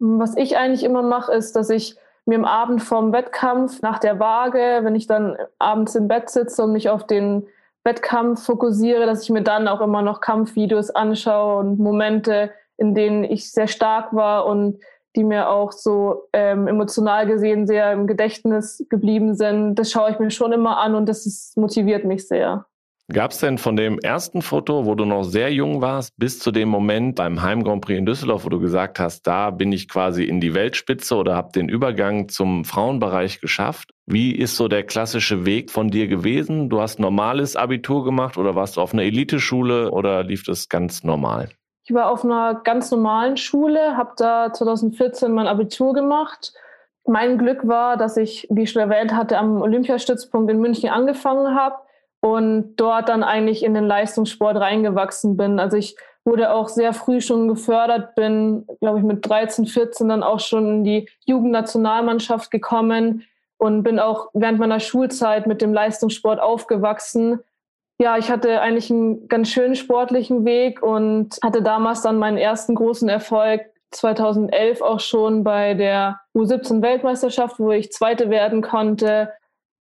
Was ich eigentlich immer mache, ist, dass ich mir am Abend vorm Wettkampf nach der Waage, wenn ich dann abends im Bett sitze und mich auf den Wettkampf fokussiere, dass ich mir dann auch immer noch Kampfvideos anschaue und Momente, in denen ich sehr stark war und die mir auch so ähm, emotional gesehen sehr im Gedächtnis geblieben sind. Das schaue ich mir schon immer an und das ist, motiviert mich sehr. Gab es denn von dem ersten Foto, wo du noch sehr jung warst, bis zu dem Moment beim Heim Grand Prix in Düsseldorf, wo du gesagt hast, da bin ich quasi in die Weltspitze oder habe den Übergang zum Frauenbereich geschafft? Wie ist so der klassische Weg von dir gewesen? Du hast normales Abitur gemacht oder warst du auf einer Eliteschule oder lief das ganz normal? Ich war auf einer ganz normalen Schule, habe da 2014 mein Abitur gemacht. Mein Glück war, dass ich, wie ich schon erwähnt hatte, am Olympiastützpunkt in München angefangen habe und dort dann eigentlich in den Leistungssport reingewachsen bin. Also ich wurde auch sehr früh schon gefördert, bin, glaube ich, mit 13, 14 dann auch schon in die Jugendnationalmannschaft gekommen und bin auch während meiner Schulzeit mit dem Leistungssport aufgewachsen ja, ich hatte eigentlich einen ganz schönen sportlichen Weg und hatte damals dann meinen ersten großen Erfolg 2011 auch schon bei der U17-Weltmeisterschaft, wo ich Zweite werden konnte.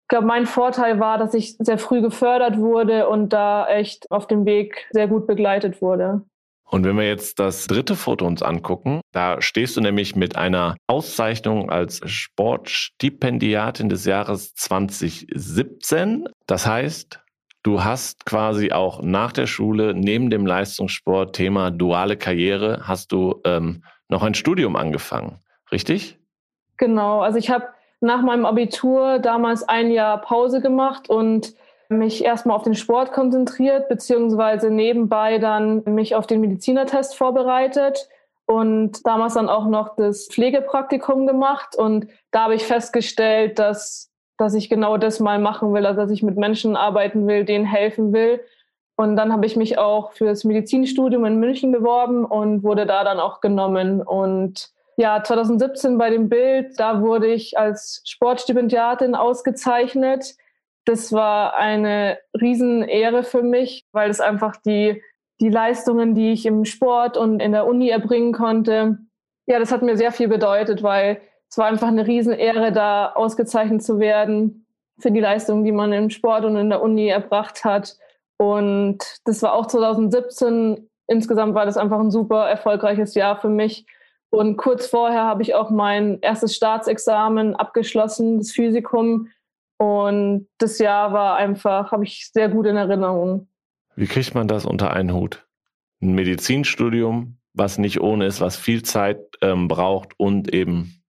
Ich glaube, mein Vorteil war, dass ich sehr früh gefördert wurde und da echt auf dem Weg sehr gut begleitet wurde. Und wenn wir jetzt das dritte Foto uns angucken, da stehst du nämlich mit einer Auszeichnung als Sportstipendiatin des Jahres 2017. Das heißt, Du hast quasi auch nach der Schule neben dem Leistungssport Thema duale Karriere hast du ähm, noch ein Studium angefangen, richtig? Genau, also ich habe nach meinem Abitur damals ein Jahr Pause gemacht und mich erstmal auf den Sport konzentriert, beziehungsweise nebenbei dann mich auf den Medizinertest vorbereitet und damals dann auch noch das Pflegepraktikum gemacht. Und da habe ich festgestellt, dass dass ich genau das mal machen will, also dass ich mit Menschen arbeiten will, denen helfen will. Und dann habe ich mich auch für das Medizinstudium in München beworben und wurde da dann auch genommen. Und ja, 2017 bei dem Bild, da wurde ich als Sportstipendiatin ausgezeichnet. Das war eine Riesenehre für mich, weil es einfach die, die Leistungen, die ich im Sport und in der Uni erbringen konnte, ja, das hat mir sehr viel bedeutet, weil es war einfach eine Riesenehre, da ausgezeichnet zu werden für die Leistungen, die man im Sport und in der Uni erbracht hat. Und das war auch 2017. Insgesamt war das einfach ein super erfolgreiches Jahr für mich. Und kurz vorher habe ich auch mein erstes Staatsexamen abgeschlossen, das Physikum. Und das Jahr war einfach, habe ich sehr gut in Erinnerung. Wie kriegt man das unter einen Hut? Ein Medizinstudium, was nicht ohne ist, was viel Zeit ähm, braucht und eben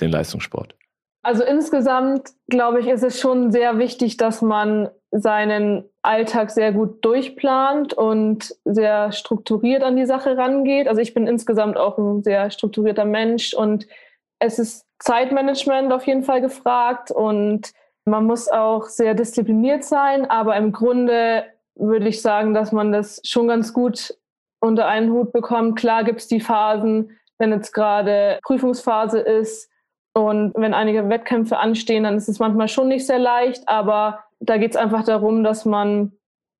den Leistungssport? Also insgesamt, glaube ich, ist es schon sehr wichtig, dass man seinen Alltag sehr gut durchplant und sehr strukturiert an die Sache rangeht. Also ich bin insgesamt auch ein sehr strukturierter Mensch und es ist Zeitmanagement auf jeden Fall gefragt und man muss auch sehr diszipliniert sein, aber im Grunde würde ich sagen, dass man das schon ganz gut unter einen Hut bekommt. Klar gibt es die Phasen, wenn jetzt gerade Prüfungsphase ist, und wenn einige Wettkämpfe anstehen, dann ist es manchmal schon nicht sehr leicht, aber da geht es einfach darum, dass man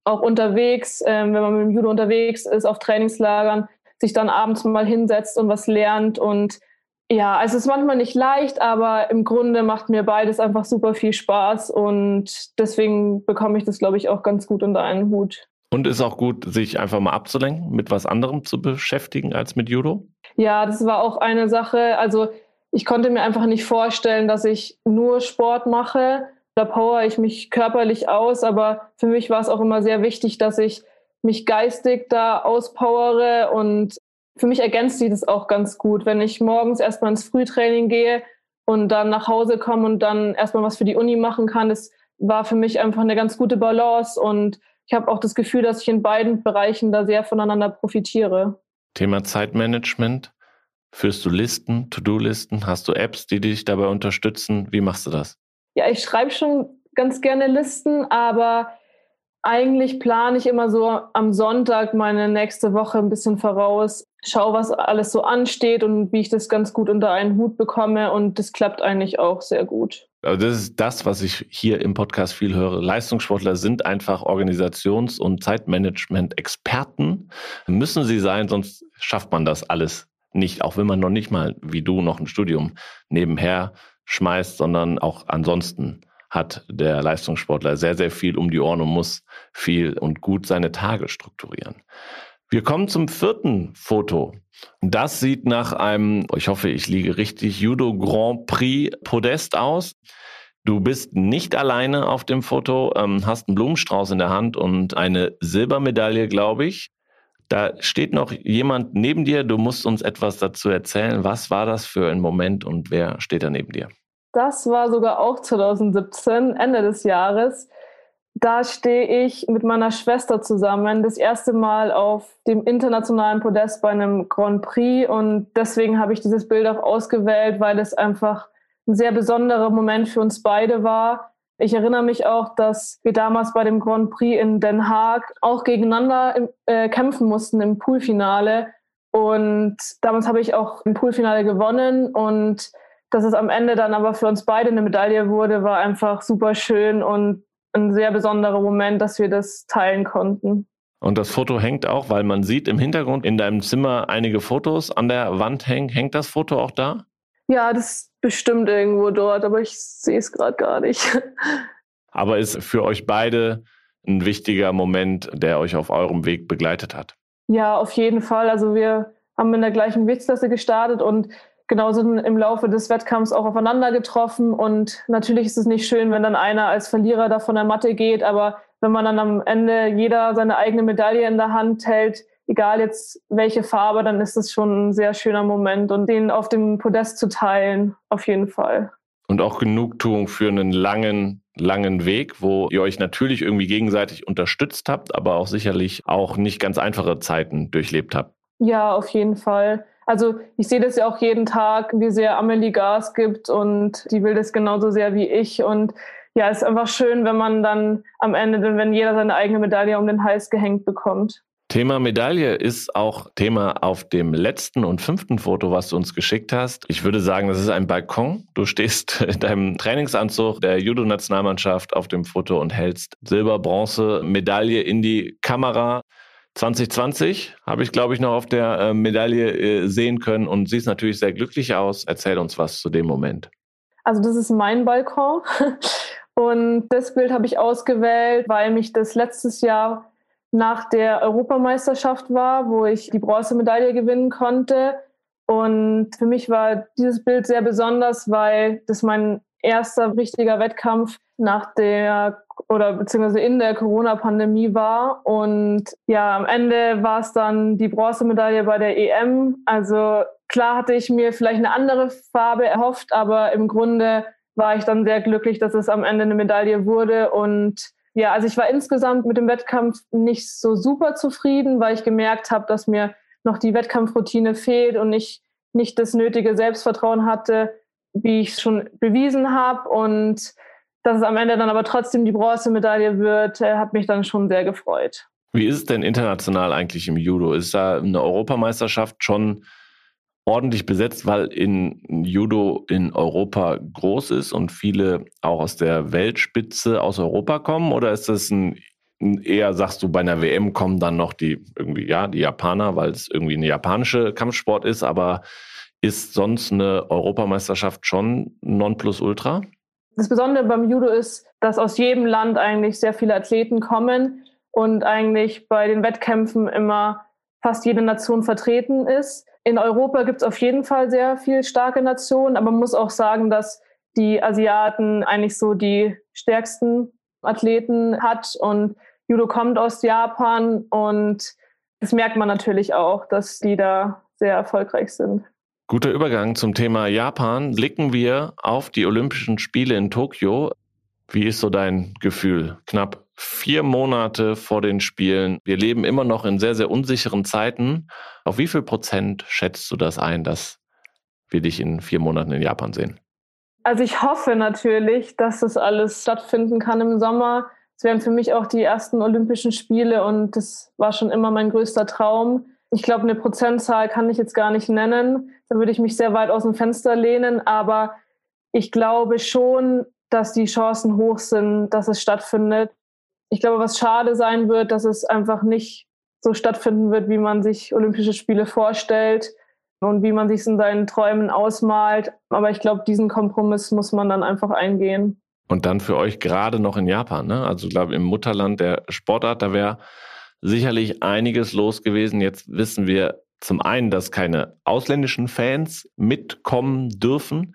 auch unterwegs, äh, wenn man mit dem Judo unterwegs ist, auf Trainingslagern, sich dann abends mal hinsetzt und was lernt. Und ja, es ist manchmal nicht leicht, aber im Grunde macht mir beides einfach super viel Spaß und deswegen bekomme ich das, glaube ich, auch ganz gut unter einen Hut. Und ist auch gut, sich einfach mal abzulenken, mit was anderem zu beschäftigen als mit Judo? Ja, das war auch eine Sache. Also ich konnte mir einfach nicht vorstellen, dass ich nur Sport mache. Da power ich mich körperlich aus, aber für mich war es auch immer sehr wichtig, dass ich mich geistig da auspowere und für mich ergänzt sich das auch ganz gut, wenn ich morgens erstmal ins Frühtraining gehe und dann nach Hause komme und dann erstmal was für die Uni machen kann. Das war für mich einfach eine ganz gute Balance und ich habe auch das Gefühl, dass ich in beiden Bereichen da sehr voneinander profitiere. Thema Zeitmanagement. Führst du Listen, To-Do-Listen? Hast du Apps, die dich dabei unterstützen? Wie machst du das? Ja, ich schreibe schon ganz gerne Listen, aber eigentlich plane ich immer so am Sonntag meine nächste Woche ein bisschen voraus, schaue, was alles so ansteht und wie ich das ganz gut unter einen Hut bekomme und das klappt eigentlich auch sehr gut. Also das ist das, was ich hier im Podcast viel höre. Leistungssportler sind einfach Organisations- und Zeitmanagement-Experten. Müssen sie sein, sonst schafft man das alles nicht, auch wenn man noch nicht mal wie du noch ein Studium nebenher schmeißt, sondern auch ansonsten hat der Leistungssportler sehr, sehr viel um die Ohren und muss viel und gut seine Tage strukturieren. Wir kommen zum vierten Foto. Das sieht nach einem, ich hoffe, ich liege richtig, Judo Grand Prix Podest aus. Du bist nicht alleine auf dem Foto, ähm, hast einen Blumenstrauß in der Hand und eine Silbermedaille, glaube ich. Da steht noch jemand neben dir. Du musst uns etwas dazu erzählen. Was war das für ein Moment und wer steht da neben dir? Das war sogar auch 2017, Ende des Jahres. Da stehe ich mit meiner Schwester zusammen, das erste Mal auf dem internationalen Podest bei einem Grand Prix. Und deswegen habe ich dieses Bild auch ausgewählt, weil es einfach ein sehr besonderer Moment für uns beide war. Ich erinnere mich auch, dass wir damals bei dem Grand Prix in Den Haag auch gegeneinander im, äh, kämpfen mussten im Poolfinale. Und damals habe ich auch im Poolfinale gewonnen und dass es am Ende dann aber für uns beide eine Medaille wurde, war einfach super schön und ein sehr besonderer Moment, dass wir das teilen konnten. Und das Foto hängt auch, weil man sieht im Hintergrund in deinem Zimmer einige Fotos an der Wand hängen. Hängt das Foto auch da? Ja, das bestimmt irgendwo dort, aber ich sehe es gerade gar nicht. Aber ist für euch beide ein wichtiger Moment, der euch auf eurem Weg begleitet hat? Ja, auf jeden Fall. Also wir haben in der gleichen Gewichtsklasse gestartet und genau sind im Laufe des Wettkampfs auch aufeinander getroffen. Und natürlich ist es nicht schön, wenn dann einer als Verlierer da von der Matte geht, aber wenn man dann am Ende jeder seine eigene Medaille in der Hand hält, egal jetzt welche Farbe, dann ist es schon ein sehr schöner Moment und den auf dem Podest zu teilen, auf jeden Fall. Und auch Genugtuung für einen langen, langen Weg, wo ihr euch natürlich irgendwie gegenseitig unterstützt habt, aber auch sicherlich auch nicht ganz einfache Zeiten durchlebt habt. Ja, auf jeden Fall. Also ich sehe das ja auch jeden Tag, wie sehr Amelie Gas gibt und die will das genauso sehr wie ich. Und ja, es ist einfach schön, wenn man dann am Ende, wenn jeder seine eigene Medaille um den Hals gehängt bekommt. Thema Medaille ist auch Thema auf dem letzten und fünften Foto, was du uns geschickt hast. Ich würde sagen, das ist ein Balkon. Du stehst in deinem Trainingsanzug der Judo-Nationalmannschaft auf dem Foto und hältst Silber, Bronze, Medaille in die Kamera. 2020 habe ich, glaube ich, noch auf der äh, Medaille äh, sehen können und siehst natürlich sehr glücklich aus. Erzähl uns was zu dem Moment. Also das ist mein Balkon und das Bild habe ich ausgewählt, weil mich das letztes Jahr nach der Europameisterschaft war, wo ich die Bronzemedaille gewinnen konnte. Und für mich war dieses Bild sehr besonders, weil das mein erster richtiger Wettkampf nach der oder beziehungsweise in der Corona-Pandemie war. Und ja, am Ende war es dann die Bronzemedaille bei der EM. Also klar hatte ich mir vielleicht eine andere Farbe erhofft, aber im Grunde war ich dann sehr glücklich, dass es am Ende eine Medaille wurde. Und ja, also ich war insgesamt mit dem Wettkampf nicht so super zufrieden, weil ich gemerkt habe, dass mir noch die Wettkampfroutine fehlt und ich nicht das nötige Selbstvertrauen hatte, wie ich schon bewiesen habe. Und dass es am Ende dann aber trotzdem die Bronzemedaille wird, äh, hat mich dann schon sehr gefreut. Wie ist es denn international eigentlich im Judo? Ist da eine Europameisterschaft schon ordentlich besetzt, weil in Judo in Europa groß ist und viele auch aus der Weltspitze aus Europa kommen? Oder ist das ein eher, sagst du, bei einer WM kommen dann noch die irgendwie, ja, die Japaner, weil es irgendwie eine japanische Kampfsport ist, aber ist sonst eine Europameisterschaft schon Nonplusultra? Das Besondere beim Judo ist, dass aus jedem Land eigentlich sehr viele Athleten kommen und eigentlich bei den Wettkämpfen immer fast jede Nation vertreten ist. In Europa gibt es auf jeden Fall sehr viel starke Nationen, aber man muss auch sagen, dass die Asiaten eigentlich so die stärksten Athleten hat und Judo kommt aus Japan und das merkt man natürlich auch, dass die da sehr erfolgreich sind. Guter Übergang zum Thema Japan. Blicken wir auf die Olympischen Spiele in Tokio. Wie ist so dein Gefühl? Knapp vier Monate vor den Spielen. Wir leben immer noch in sehr, sehr unsicheren Zeiten. Auf wie viel Prozent schätzt du das ein, dass wir dich in vier Monaten in Japan sehen? Also ich hoffe natürlich, dass das alles stattfinden kann im Sommer. Es wären für mich auch die ersten Olympischen Spiele und das war schon immer mein größter Traum. Ich glaube, eine Prozentzahl kann ich jetzt gar nicht nennen. Da würde ich mich sehr weit aus dem Fenster lehnen. Aber ich glaube schon, dass die Chancen hoch sind, dass es stattfindet. Ich glaube, was schade sein wird, dass es einfach nicht so stattfinden wird, wie man sich Olympische Spiele vorstellt und wie man sich in seinen Träumen ausmalt. Aber ich glaube, diesen Kompromiss muss man dann einfach eingehen. Und dann für euch gerade noch in Japan, ne? Also glaube im Mutterland der Sportart, da wäre sicherlich einiges los gewesen. Jetzt wissen wir zum einen, dass keine ausländischen Fans mitkommen dürfen,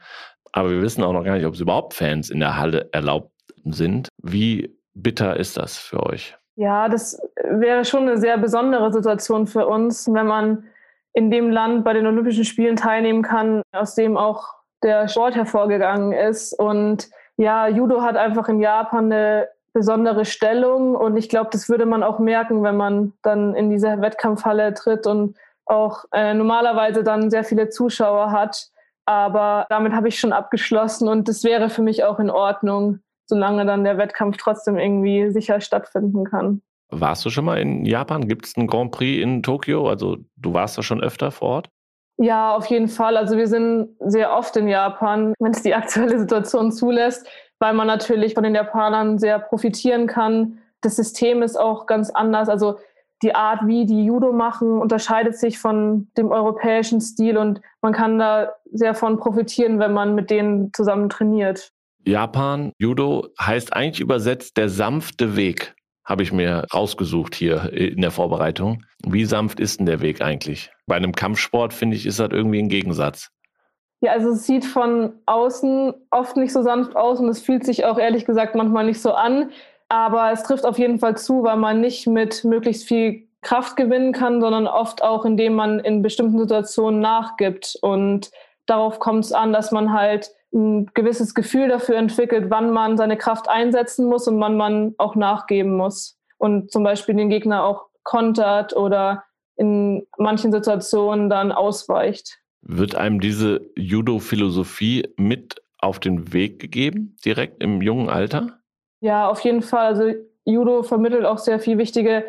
aber wir wissen auch noch gar nicht, ob es überhaupt Fans in der Halle erlaubt sind. Wie bitter ist das für euch? Ja, das wäre schon eine sehr besondere Situation für uns, wenn man in dem Land bei den Olympischen Spielen teilnehmen kann, aus dem auch der Sport hervorgegangen ist. Und ja, Judo hat einfach in Japan eine besondere Stellung und ich glaube, das würde man auch merken, wenn man dann in diese Wettkampfhalle tritt und auch äh, normalerweise dann sehr viele Zuschauer hat. Aber damit habe ich schon abgeschlossen und das wäre für mich auch in Ordnung, solange dann der Wettkampf trotzdem irgendwie sicher stattfinden kann. Warst du schon mal in Japan? Gibt es einen Grand Prix in Tokio? Also du warst da schon öfter vor Ort? Ja, auf jeden Fall. Also wir sind sehr oft in Japan, wenn es die aktuelle Situation zulässt, weil man natürlich von den Japanern sehr profitieren kann. Das System ist auch ganz anders. Also die Art, wie die Judo machen, unterscheidet sich von dem europäischen Stil und man kann da sehr von profitieren, wenn man mit denen zusammen trainiert. Japan, Judo heißt eigentlich übersetzt der sanfte Weg, habe ich mir rausgesucht hier in der Vorbereitung. Wie sanft ist denn der Weg eigentlich? Bei einem Kampfsport, finde ich, ist das irgendwie ein Gegensatz. Ja, also es sieht von außen oft nicht so sanft aus und es fühlt sich auch ehrlich gesagt manchmal nicht so an. Aber es trifft auf jeden Fall zu, weil man nicht mit möglichst viel Kraft gewinnen kann, sondern oft auch, indem man in bestimmten Situationen nachgibt. Und darauf kommt es an, dass man halt ein gewisses Gefühl dafür entwickelt, wann man seine Kraft einsetzen muss und wann man auch nachgeben muss. Und zum Beispiel den Gegner auch kontert oder in manchen Situationen dann ausweicht. Wird einem diese Judo-Philosophie mit auf den Weg gegeben, direkt im jungen Alter? Ja, auf jeden Fall. Also Judo vermittelt auch sehr viel wichtige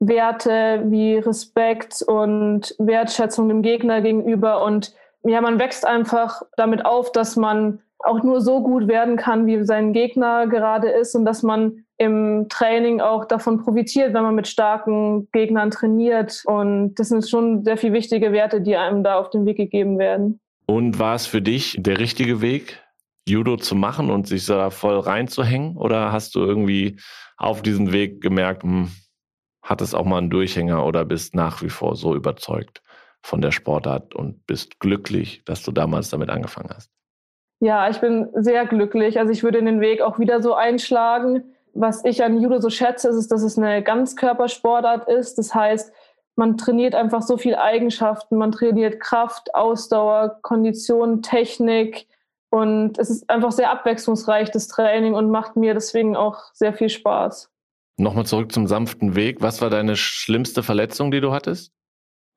Werte wie Respekt und Wertschätzung dem Gegner gegenüber. Und ja, man wächst einfach damit auf, dass man auch nur so gut werden kann, wie sein Gegner gerade ist und dass man im Training auch davon profitiert, wenn man mit starken Gegnern trainiert. Und das sind schon sehr viel wichtige Werte, die einem da auf den Weg gegeben werden. Und war es für dich der richtige Weg, Judo zu machen und sich da voll reinzuhängen? Oder hast du irgendwie auf diesem Weg gemerkt, hm, hat es auch mal einen Durchhänger oder bist nach wie vor so überzeugt von der Sportart und bist glücklich, dass du damals damit angefangen hast? Ja, ich bin sehr glücklich. Also ich würde den Weg auch wieder so einschlagen. Was ich an Judo so schätze, ist, dass es eine Ganzkörpersportart ist. Das heißt, man trainiert einfach so viele Eigenschaften. Man trainiert Kraft, Ausdauer, Kondition, Technik, und es ist einfach sehr abwechslungsreich, das Training, und macht mir deswegen auch sehr viel Spaß. Nochmal zurück zum sanften Weg. Was war deine schlimmste Verletzung, die du hattest?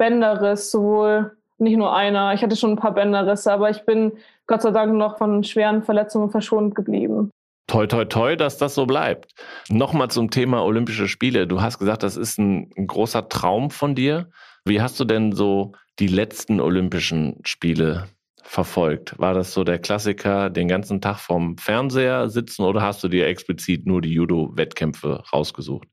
Bänderriss, sowohl nicht nur einer. Ich hatte schon ein paar Bänderrisse, aber ich bin Gott sei Dank noch von schweren Verletzungen verschont geblieben. Toi, toi, toi, dass das so bleibt. Nochmal zum Thema Olympische Spiele. Du hast gesagt, das ist ein, ein großer Traum von dir. Wie hast du denn so die letzten Olympischen Spiele verfolgt? War das so der Klassiker, den ganzen Tag vorm Fernseher sitzen oder hast du dir explizit nur die Judo-Wettkämpfe rausgesucht?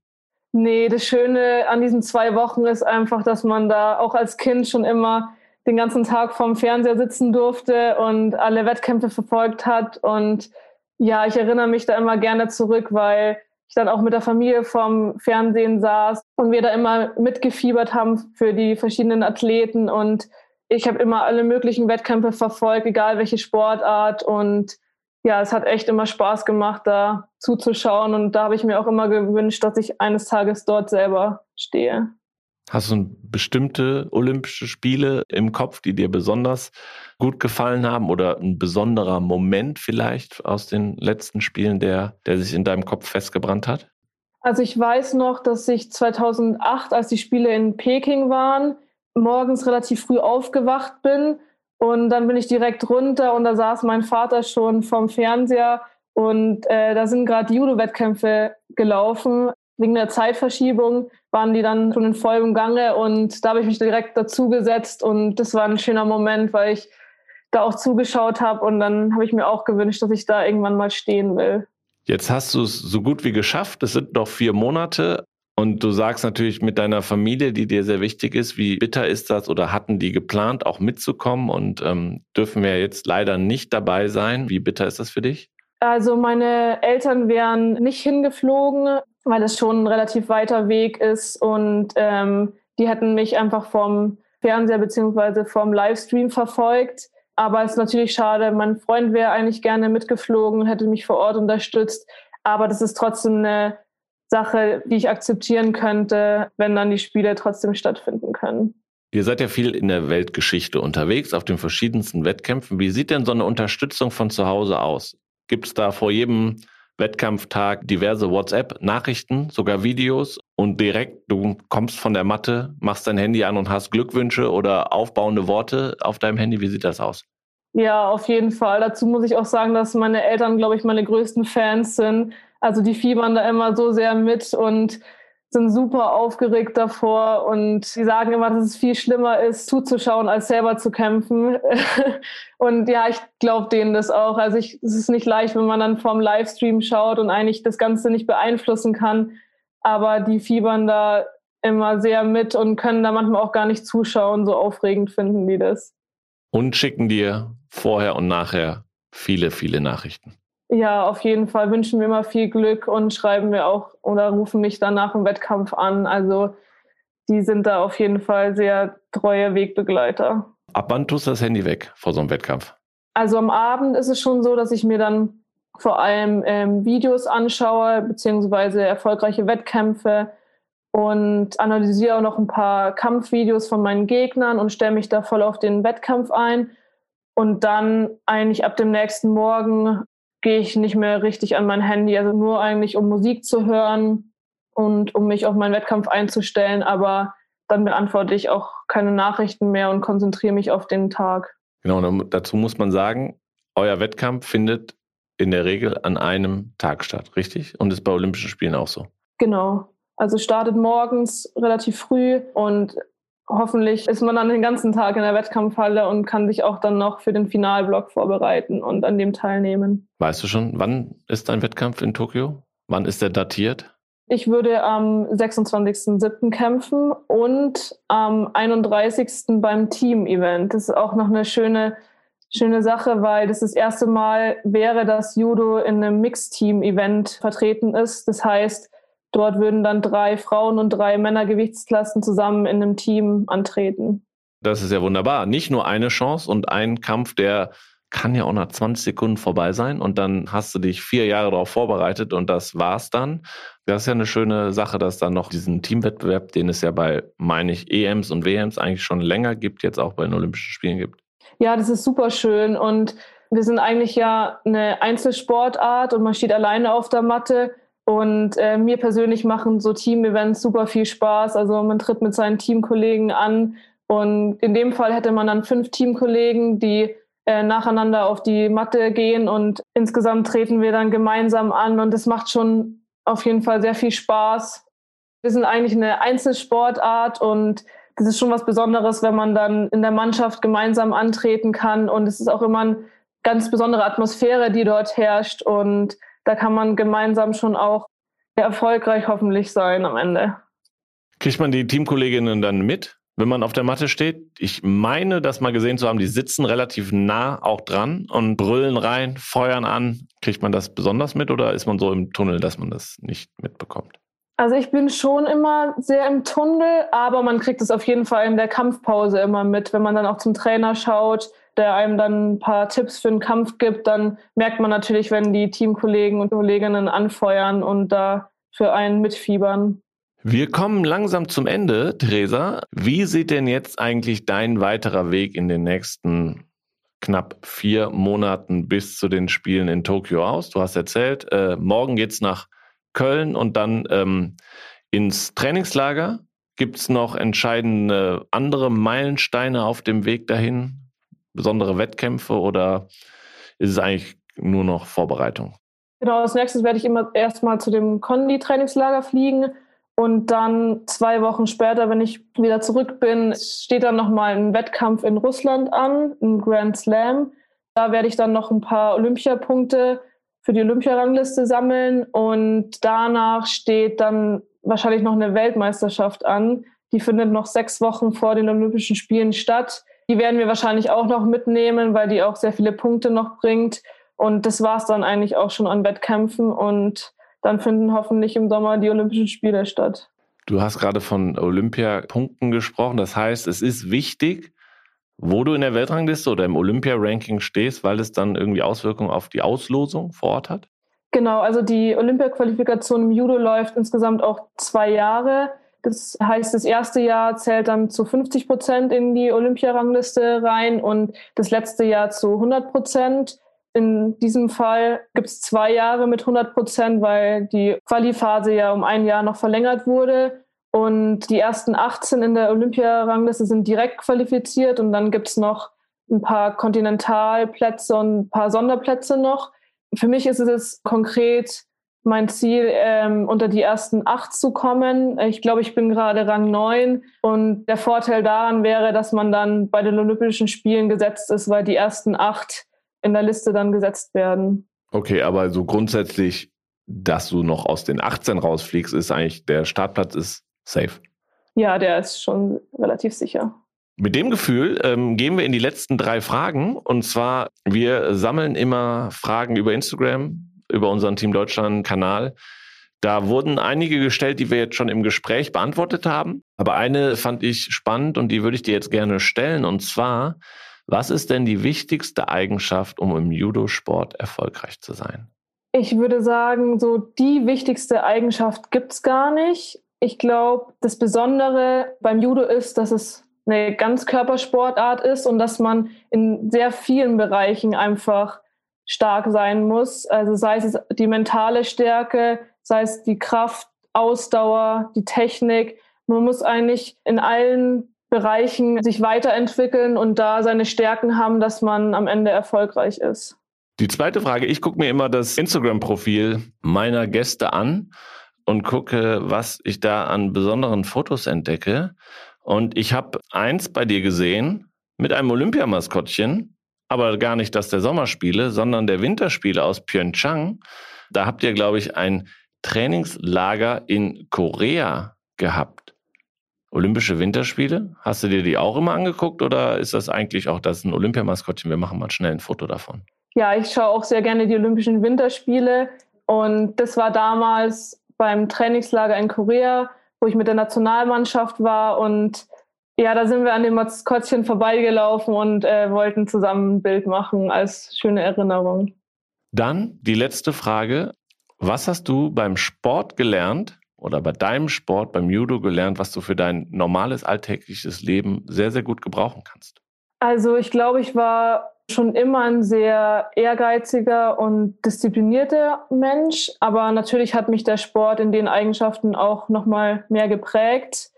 Nee, das Schöne an diesen zwei Wochen ist einfach, dass man da auch als Kind schon immer den ganzen Tag vorm Fernseher sitzen durfte und alle Wettkämpfe verfolgt hat. Und ja, ich erinnere mich da immer gerne zurück, weil ich dann auch mit der Familie vorm Fernsehen saß und wir da immer mitgefiebert haben für die verschiedenen Athleten und ich habe immer alle möglichen Wettkämpfe verfolgt, egal welche Sportart. Und ja, es hat echt immer Spaß gemacht, da zuzuschauen. Und da habe ich mir auch immer gewünscht, dass ich eines Tages dort selber stehe. Hast du bestimmte Olympische Spiele im Kopf, die dir besonders gut gefallen haben oder ein besonderer Moment vielleicht aus den letzten Spielen, der, der sich in deinem Kopf festgebrannt hat? Also ich weiß noch, dass ich 2008, als die Spiele in Peking waren, morgens relativ früh aufgewacht bin und dann bin ich direkt runter und da saß mein Vater schon vorm Fernseher und äh, da sind gerade Judo-Wettkämpfe gelaufen. Wegen der Zeitverschiebung waren die dann schon in vollem Gange und da habe ich mich direkt dazugesetzt und das war ein schöner Moment, weil ich da auch zugeschaut habe und dann habe ich mir auch gewünscht, dass ich da irgendwann mal stehen will. Jetzt hast du es so gut wie geschafft. Es sind noch vier Monate. Und du sagst natürlich mit deiner Familie, die dir sehr wichtig ist, wie bitter ist das oder hatten die geplant, auch mitzukommen und ähm, dürfen wir jetzt leider nicht dabei sein. Wie bitter ist das für dich? Also meine Eltern wären nicht hingeflogen, weil es schon ein relativ weiter Weg ist und ähm, die hätten mich einfach vom Fernseher beziehungsweise vom Livestream verfolgt. Aber es ist natürlich schade. Mein Freund wäre eigentlich gerne mitgeflogen, hätte mich vor Ort unterstützt. Aber das ist trotzdem eine Sache, die ich akzeptieren könnte, wenn dann die Spiele trotzdem stattfinden können. Ihr seid ja viel in der Weltgeschichte unterwegs, auf den verschiedensten Wettkämpfen. Wie sieht denn so eine Unterstützung von zu Hause aus? Gibt es da vor jedem Wettkampftag diverse WhatsApp-Nachrichten, sogar Videos und direkt, du kommst von der Matte, machst dein Handy an und hast Glückwünsche oder aufbauende Worte auf deinem Handy? Wie sieht das aus? Ja, auf jeden Fall. Dazu muss ich auch sagen, dass meine Eltern, glaube ich, meine größten Fans sind. Also die fiebern da immer so sehr mit und sind super aufgeregt davor und sie sagen immer, dass es viel schlimmer ist, zuzuschauen, als selber zu kämpfen. und ja, ich glaube denen das auch. Also ich, es ist nicht leicht, wenn man dann vorm Livestream schaut und eigentlich das Ganze nicht beeinflussen kann. Aber die fiebern da immer sehr mit und können da manchmal auch gar nicht zuschauen. So aufregend finden die das. Und schicken dir vorher und nachher viele, viele Nachrichten. Ja, auf jeden Fall wünschen wir immer viel Glück und schreiben wir auch oder rufen mich dann nach dem Wettkampf an. Also die sind da auf jeden Fall sehr treue Wegbegleiter. Ab wann tust du das Handy weg vor so einem Wettkampf? Also am Abend ist es schon so, dass ich mir dann vor allem ähm, Videos anschaue, beziehungsweise erfolgreiche Wettkämpfe und analysiere auch noch ein paar Kampfvideos von meinen Gegnern und stelle mich da voll auf den Wettkampf ein. Und dann eigentlich ab dem nächsten Morgen gehe ich nicht mehr richtig an mein Handy, also nur eigentlich um Musik zu hören und um mich auf meinen Wettkampf einzustellen, aber dann beantworte ich auch keine Nachrichten mehr und konzentriere mich auf den Tag. Genau, dazu muss man sagen, euer Wettkampf findet in der Regel an einem Tag statt, richtig? Und ist bei Olympischen Spielen auch so. Genau. Also startet morgens relativ früh und hoffentlich ist man dann den ganzen Tag in der Wettkampfhalle und kann sich auch dann noch für den Finalblock vorbereiten und an dem teilnehmen. Weißt du schon, wann ist dein Wettkampf in Tokio? Wann ist der datiert? Ich würde am 26.07. kämpfen und am 31. beim Team-Event. Das ist auch noch eine schöne, schöne Sache, weil das das erste Mal wäre, dass Judo in einem Mixteam-Event vertreten ist. Das heißt, Dort würden dann drei Frauen und drei Männergewichtsklassen zusammen in einem Team antreten. Das ist ja wunderbar. Nicht nur eine Chance und ein Kampf, der kann ja auch nach 20 Sekunden vorbei sein und dann hast du dich vier Jahre darauf vorbereitet und das war's dann. Das ist ja eine schöne Sache, dass dann noch diesen Teamwettbewerb, den es ja bei, meine ich, EMs und WMs eigentlich schon länger gibt, jetzt auch bei den Olympischen Spielen gibt. Ja, das ist super schön und wir sind eigentlich ja eine Einzelsportart und man steht alleine auf der Matte und äh, mir persönlich machen so Team-Events super viel Spaß. Also man tritt mit seinen Teamkollegen an. Und in dem Fall hätte man dann fünf Teamkollegen, die äh, nacheinander auf die Matte gehen. Und insgesamt treten wir dann gemeinsam an. Und das macht schon auf jeden Fall sehr viel Spaß. Wir sind eigentlich eine Einzelsportart und das ist schon was Besonderes, wenn man dann in der Mannschaft gemeinsam antreten kann. Und es ist auch immer eine ganz besondere Atmosphäre, die dort herrscht. Und da kann man gemeinsam schon auch erfolgreich hoffentlich sein am Ende. Kriegt man die Teamkolleginnen dann mit, wenn man auf der Matte steht? Ich meine, das mal gesehen zu haben, die sitzen relativ nah auch dran und brüllen rein, feuern an. Kriegt man das besonders mit oder ist man so im Tunnel, dass man das nicht mitbekommt? Also ich bin schon immer sehr im Tunnel, aber man kriegt es auf jeden Fall in der Kampfpause immer mit. Wenn man dann auch zum Trainer schaut, der einem dann ein paar Tipps für den Kampf gibt, dann merkt man natürlich, wenn die Teamkollegen und Kolleginnen anfeuern und da für einen mitfiebern. Wir kommen langsam zum Ende, Theresa. Wie sieht denn jetzt eigentlich dein weiterer Weg in den nächsten knapp vier Monaten bis zu den Spielen in Tokio aus? Du hast erzählt, äh, morgen geht's nach Köln und dann ähm, ins Trainingslager. Gibt es noch entscheidende andere Meilensteine auf dem Weg dahin? Besondere Wettkämpfe oder ist es eigentlich nur noch Vorbereitung? Genau, als nächstes werde ich immer erstmal zu dem Kondi-Trainingslager fliegen und dann zwei Wochen später, wenn ich wieder zurück bin, steht dann nochmal ein Wettkampf in Russland an, ein Grand Slam. Da werde ich dann noch ein paar Olympiapunkte für die Olympiarangliste sammeln und danach steht dann wahrscheinlich noch eine Weltmeisterschaft an. Die findet noch sechs Wochen vor den Olympischen Spielen statt. Die werden wir wahrscheinlich auch noch mitnehmen, weil die auch sehr viele Punkte noch bringt. Und das war es dann eigentlich auch schon an Wettkämpfen. Und dann finden hoffentlich im Sommer die Olympischen Spiele statt. Du hast gerade von Olympiapunkten gesprochen. Das heißt, es ist wichtig, wo du in der Weltrangliste oder im Olympia-Ranking stehst, weil es dann irgendwie Auswirkungen auf die Auslosung vor Ort hat? Genau, also die Olympia-Qualifikation im Judo läuft insgesamt auch zwei Jahre. Das heißt, das erste Jahr zählt dann zu 50 Prozent in die Olympiarangliste rein und das letzte Jahr zu 100 Prozent. In diesem Fall gibt es zwei Jahre mit 100 Prozent, weil die Qualiphase ja um ein Jahr noch verlängert wurde. Und die ersten 18 in der Olympiarangliste sind direkt qualifiziert und dann gibt es noch ein paar Kontinentalplätze und ein paar Sonderplätze noch. Für mich ist es konkret mein Ziel, ähm, unter die ersten acht zu kommen. Ich glaube, ich bin gerade Rang neun und der Vorteil daran wäre, dass man dann bei den Olympischen Spielen gesetzt ist, weil die ersten acht in der Liste dann gesetzt werden. Okay, aber so grundsätzlich, dass du noch aus den 18 rausfliegst, ist eigentlich der Startplatz ist safe. Ja, der ist schon relativ sicher. Mit dem Gefühl ähm, gehen wir in die letzten drei Fragen. Und zwar, wir sammeln immer Fragen über Instagram, über unseren Team Deutschland-Kanal. Da wurden einige gestellt, die wir jetzt schon im Gespräch beantwortet haben. Aber eine fand ich spannend und die würde ich dir jetzt gerne stellen. Und zwar, was ist denn die wichtigste Eigenschaft, um im Judo-Sport erfolgreich zu sein? Ich würde sagen, so die wichtigste Eigenschaft gibt es gar nicht. Ich glaube, das Besondere beim Judo ist, dass es eine Ganzkörpersportart ist und dass man in sehr vielen Bereichen einfach stark sein muss. Also sei es die mentale Stärke, sei es die Kraft, Ausdauer, die Technik. Man muss eigentlich in allen Bereichen sich weiterentwickeln und da seine Stärken haben, dass man am Ende erfolgreich ist. Die zweite Frage, ich gucke mir immer das Instagram-Profil meiner Gäste an und gucke, was ich da an besonderen Fotos entdecke. Und ich habe eins bei dir gesehen mit einem Olympiamaskottchen, aber gar nicht das der Sommerspiele, sondern der Winterspiele aus Pyeongchang. Da habt ihr, glaube ich, ein Trainingslager in Korea gehabt. Olympische Winterspiele? Hast du dir die auch immer angeguckt oder ist das eigentlich auch das ein Olympiamaskottchen? Wir machen mal schnell ein Foto davon. Ja, ich schaue auch sehr gerne die Olympischen Winterspiele und das war damals beim Trainingslager in Korea, wo ich mit der Nationalmannschaft war. Und ja, da sind wir an dem Maskottchen vorbeigelaufen und äh, wollten zusammen ein Bild machen als schöne Erinnerung. Dann die letzte Frage. Was hast du beim Sport gelernt oder bei deinem Sport, beim Judo gelernt, was du für dein normales alltägliches Leben sehr, sehr gut gebrauchen kannst? Also ich glaube, ich war schon immer ein sehr ehrgeiziger und disziplinierter Mensch, aber natürlich hat mich der Sport in den Eigenschaften auch noch mal mehr geprägt.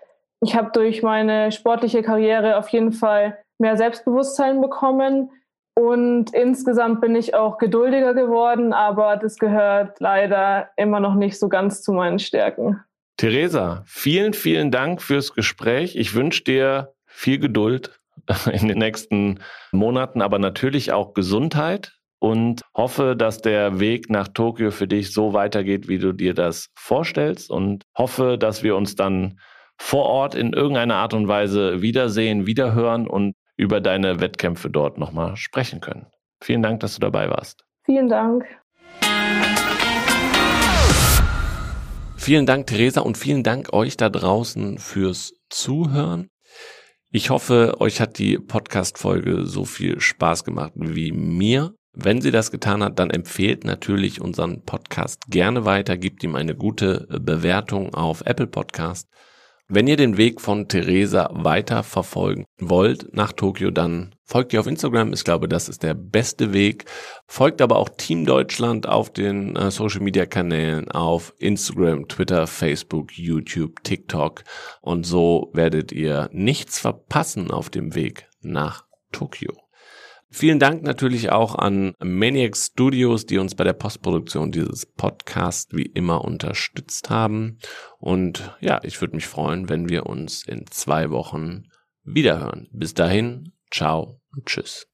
Ich habe durch meine sportliche Karriere auf jeden Fall mehr Selbstbewusstsein bekommen und insgesamt bin ich auch geduldiger geworden, aber das gehört leider immer noch nicht so ganz zu meinen Stärken. Theresa, vielen, vielen Dank fürs Gespräch. Ich wünsche dir viel Geduld in den nächsten Monaten, aber natürlich auch Gesundheit und hoffe, dass der Weg nach Tokio für dich so weitergeht, wie du dir das vorstellst und hoffe, dass wir uns dann vor Ort in irgendeiner Art und Weise wiedersehen, wiederhören und über deine Wettkämpfe dort nochmal sprechen können. Vielen Dank, dass du dabei warst. Vielen Dank. Vielen Dank, Theresa, und vielen Dank euch da draußen fürs Zuhören. Ich hoffe, euch hat die Podcast-Folge so viel Spaß gemacht wie mir. Wenn sie das getan hat, dann empfehlt natürlich unseren Podcast gerne weiter, gibt ihm eine gute Bewertung auf Apple Podcast. Wenn ihr den Weg von Theresa weiter verfolgen wollt nach Tokio, dann folgt ihr auf Instagram. Ich glaube, das ist der beste Weg. Folgt aber auch Team Deutschland auf den äh, Social Media Kanälen auf Instagram, Twitter, Facebook, YouTube, TikTok. Und so werdet ihr nichts verpassen auf dem Weg nach Tokio. Vielen Dank natürlich auch an Maniac Studios, die uns bei der Postproduktion dieses Podcasts wie immer unterstützt haben. Und ja, ich würde mich freuen, wenn wir uns in zwei Wochen wiederhören. Bis dahin, ciao und tschüss.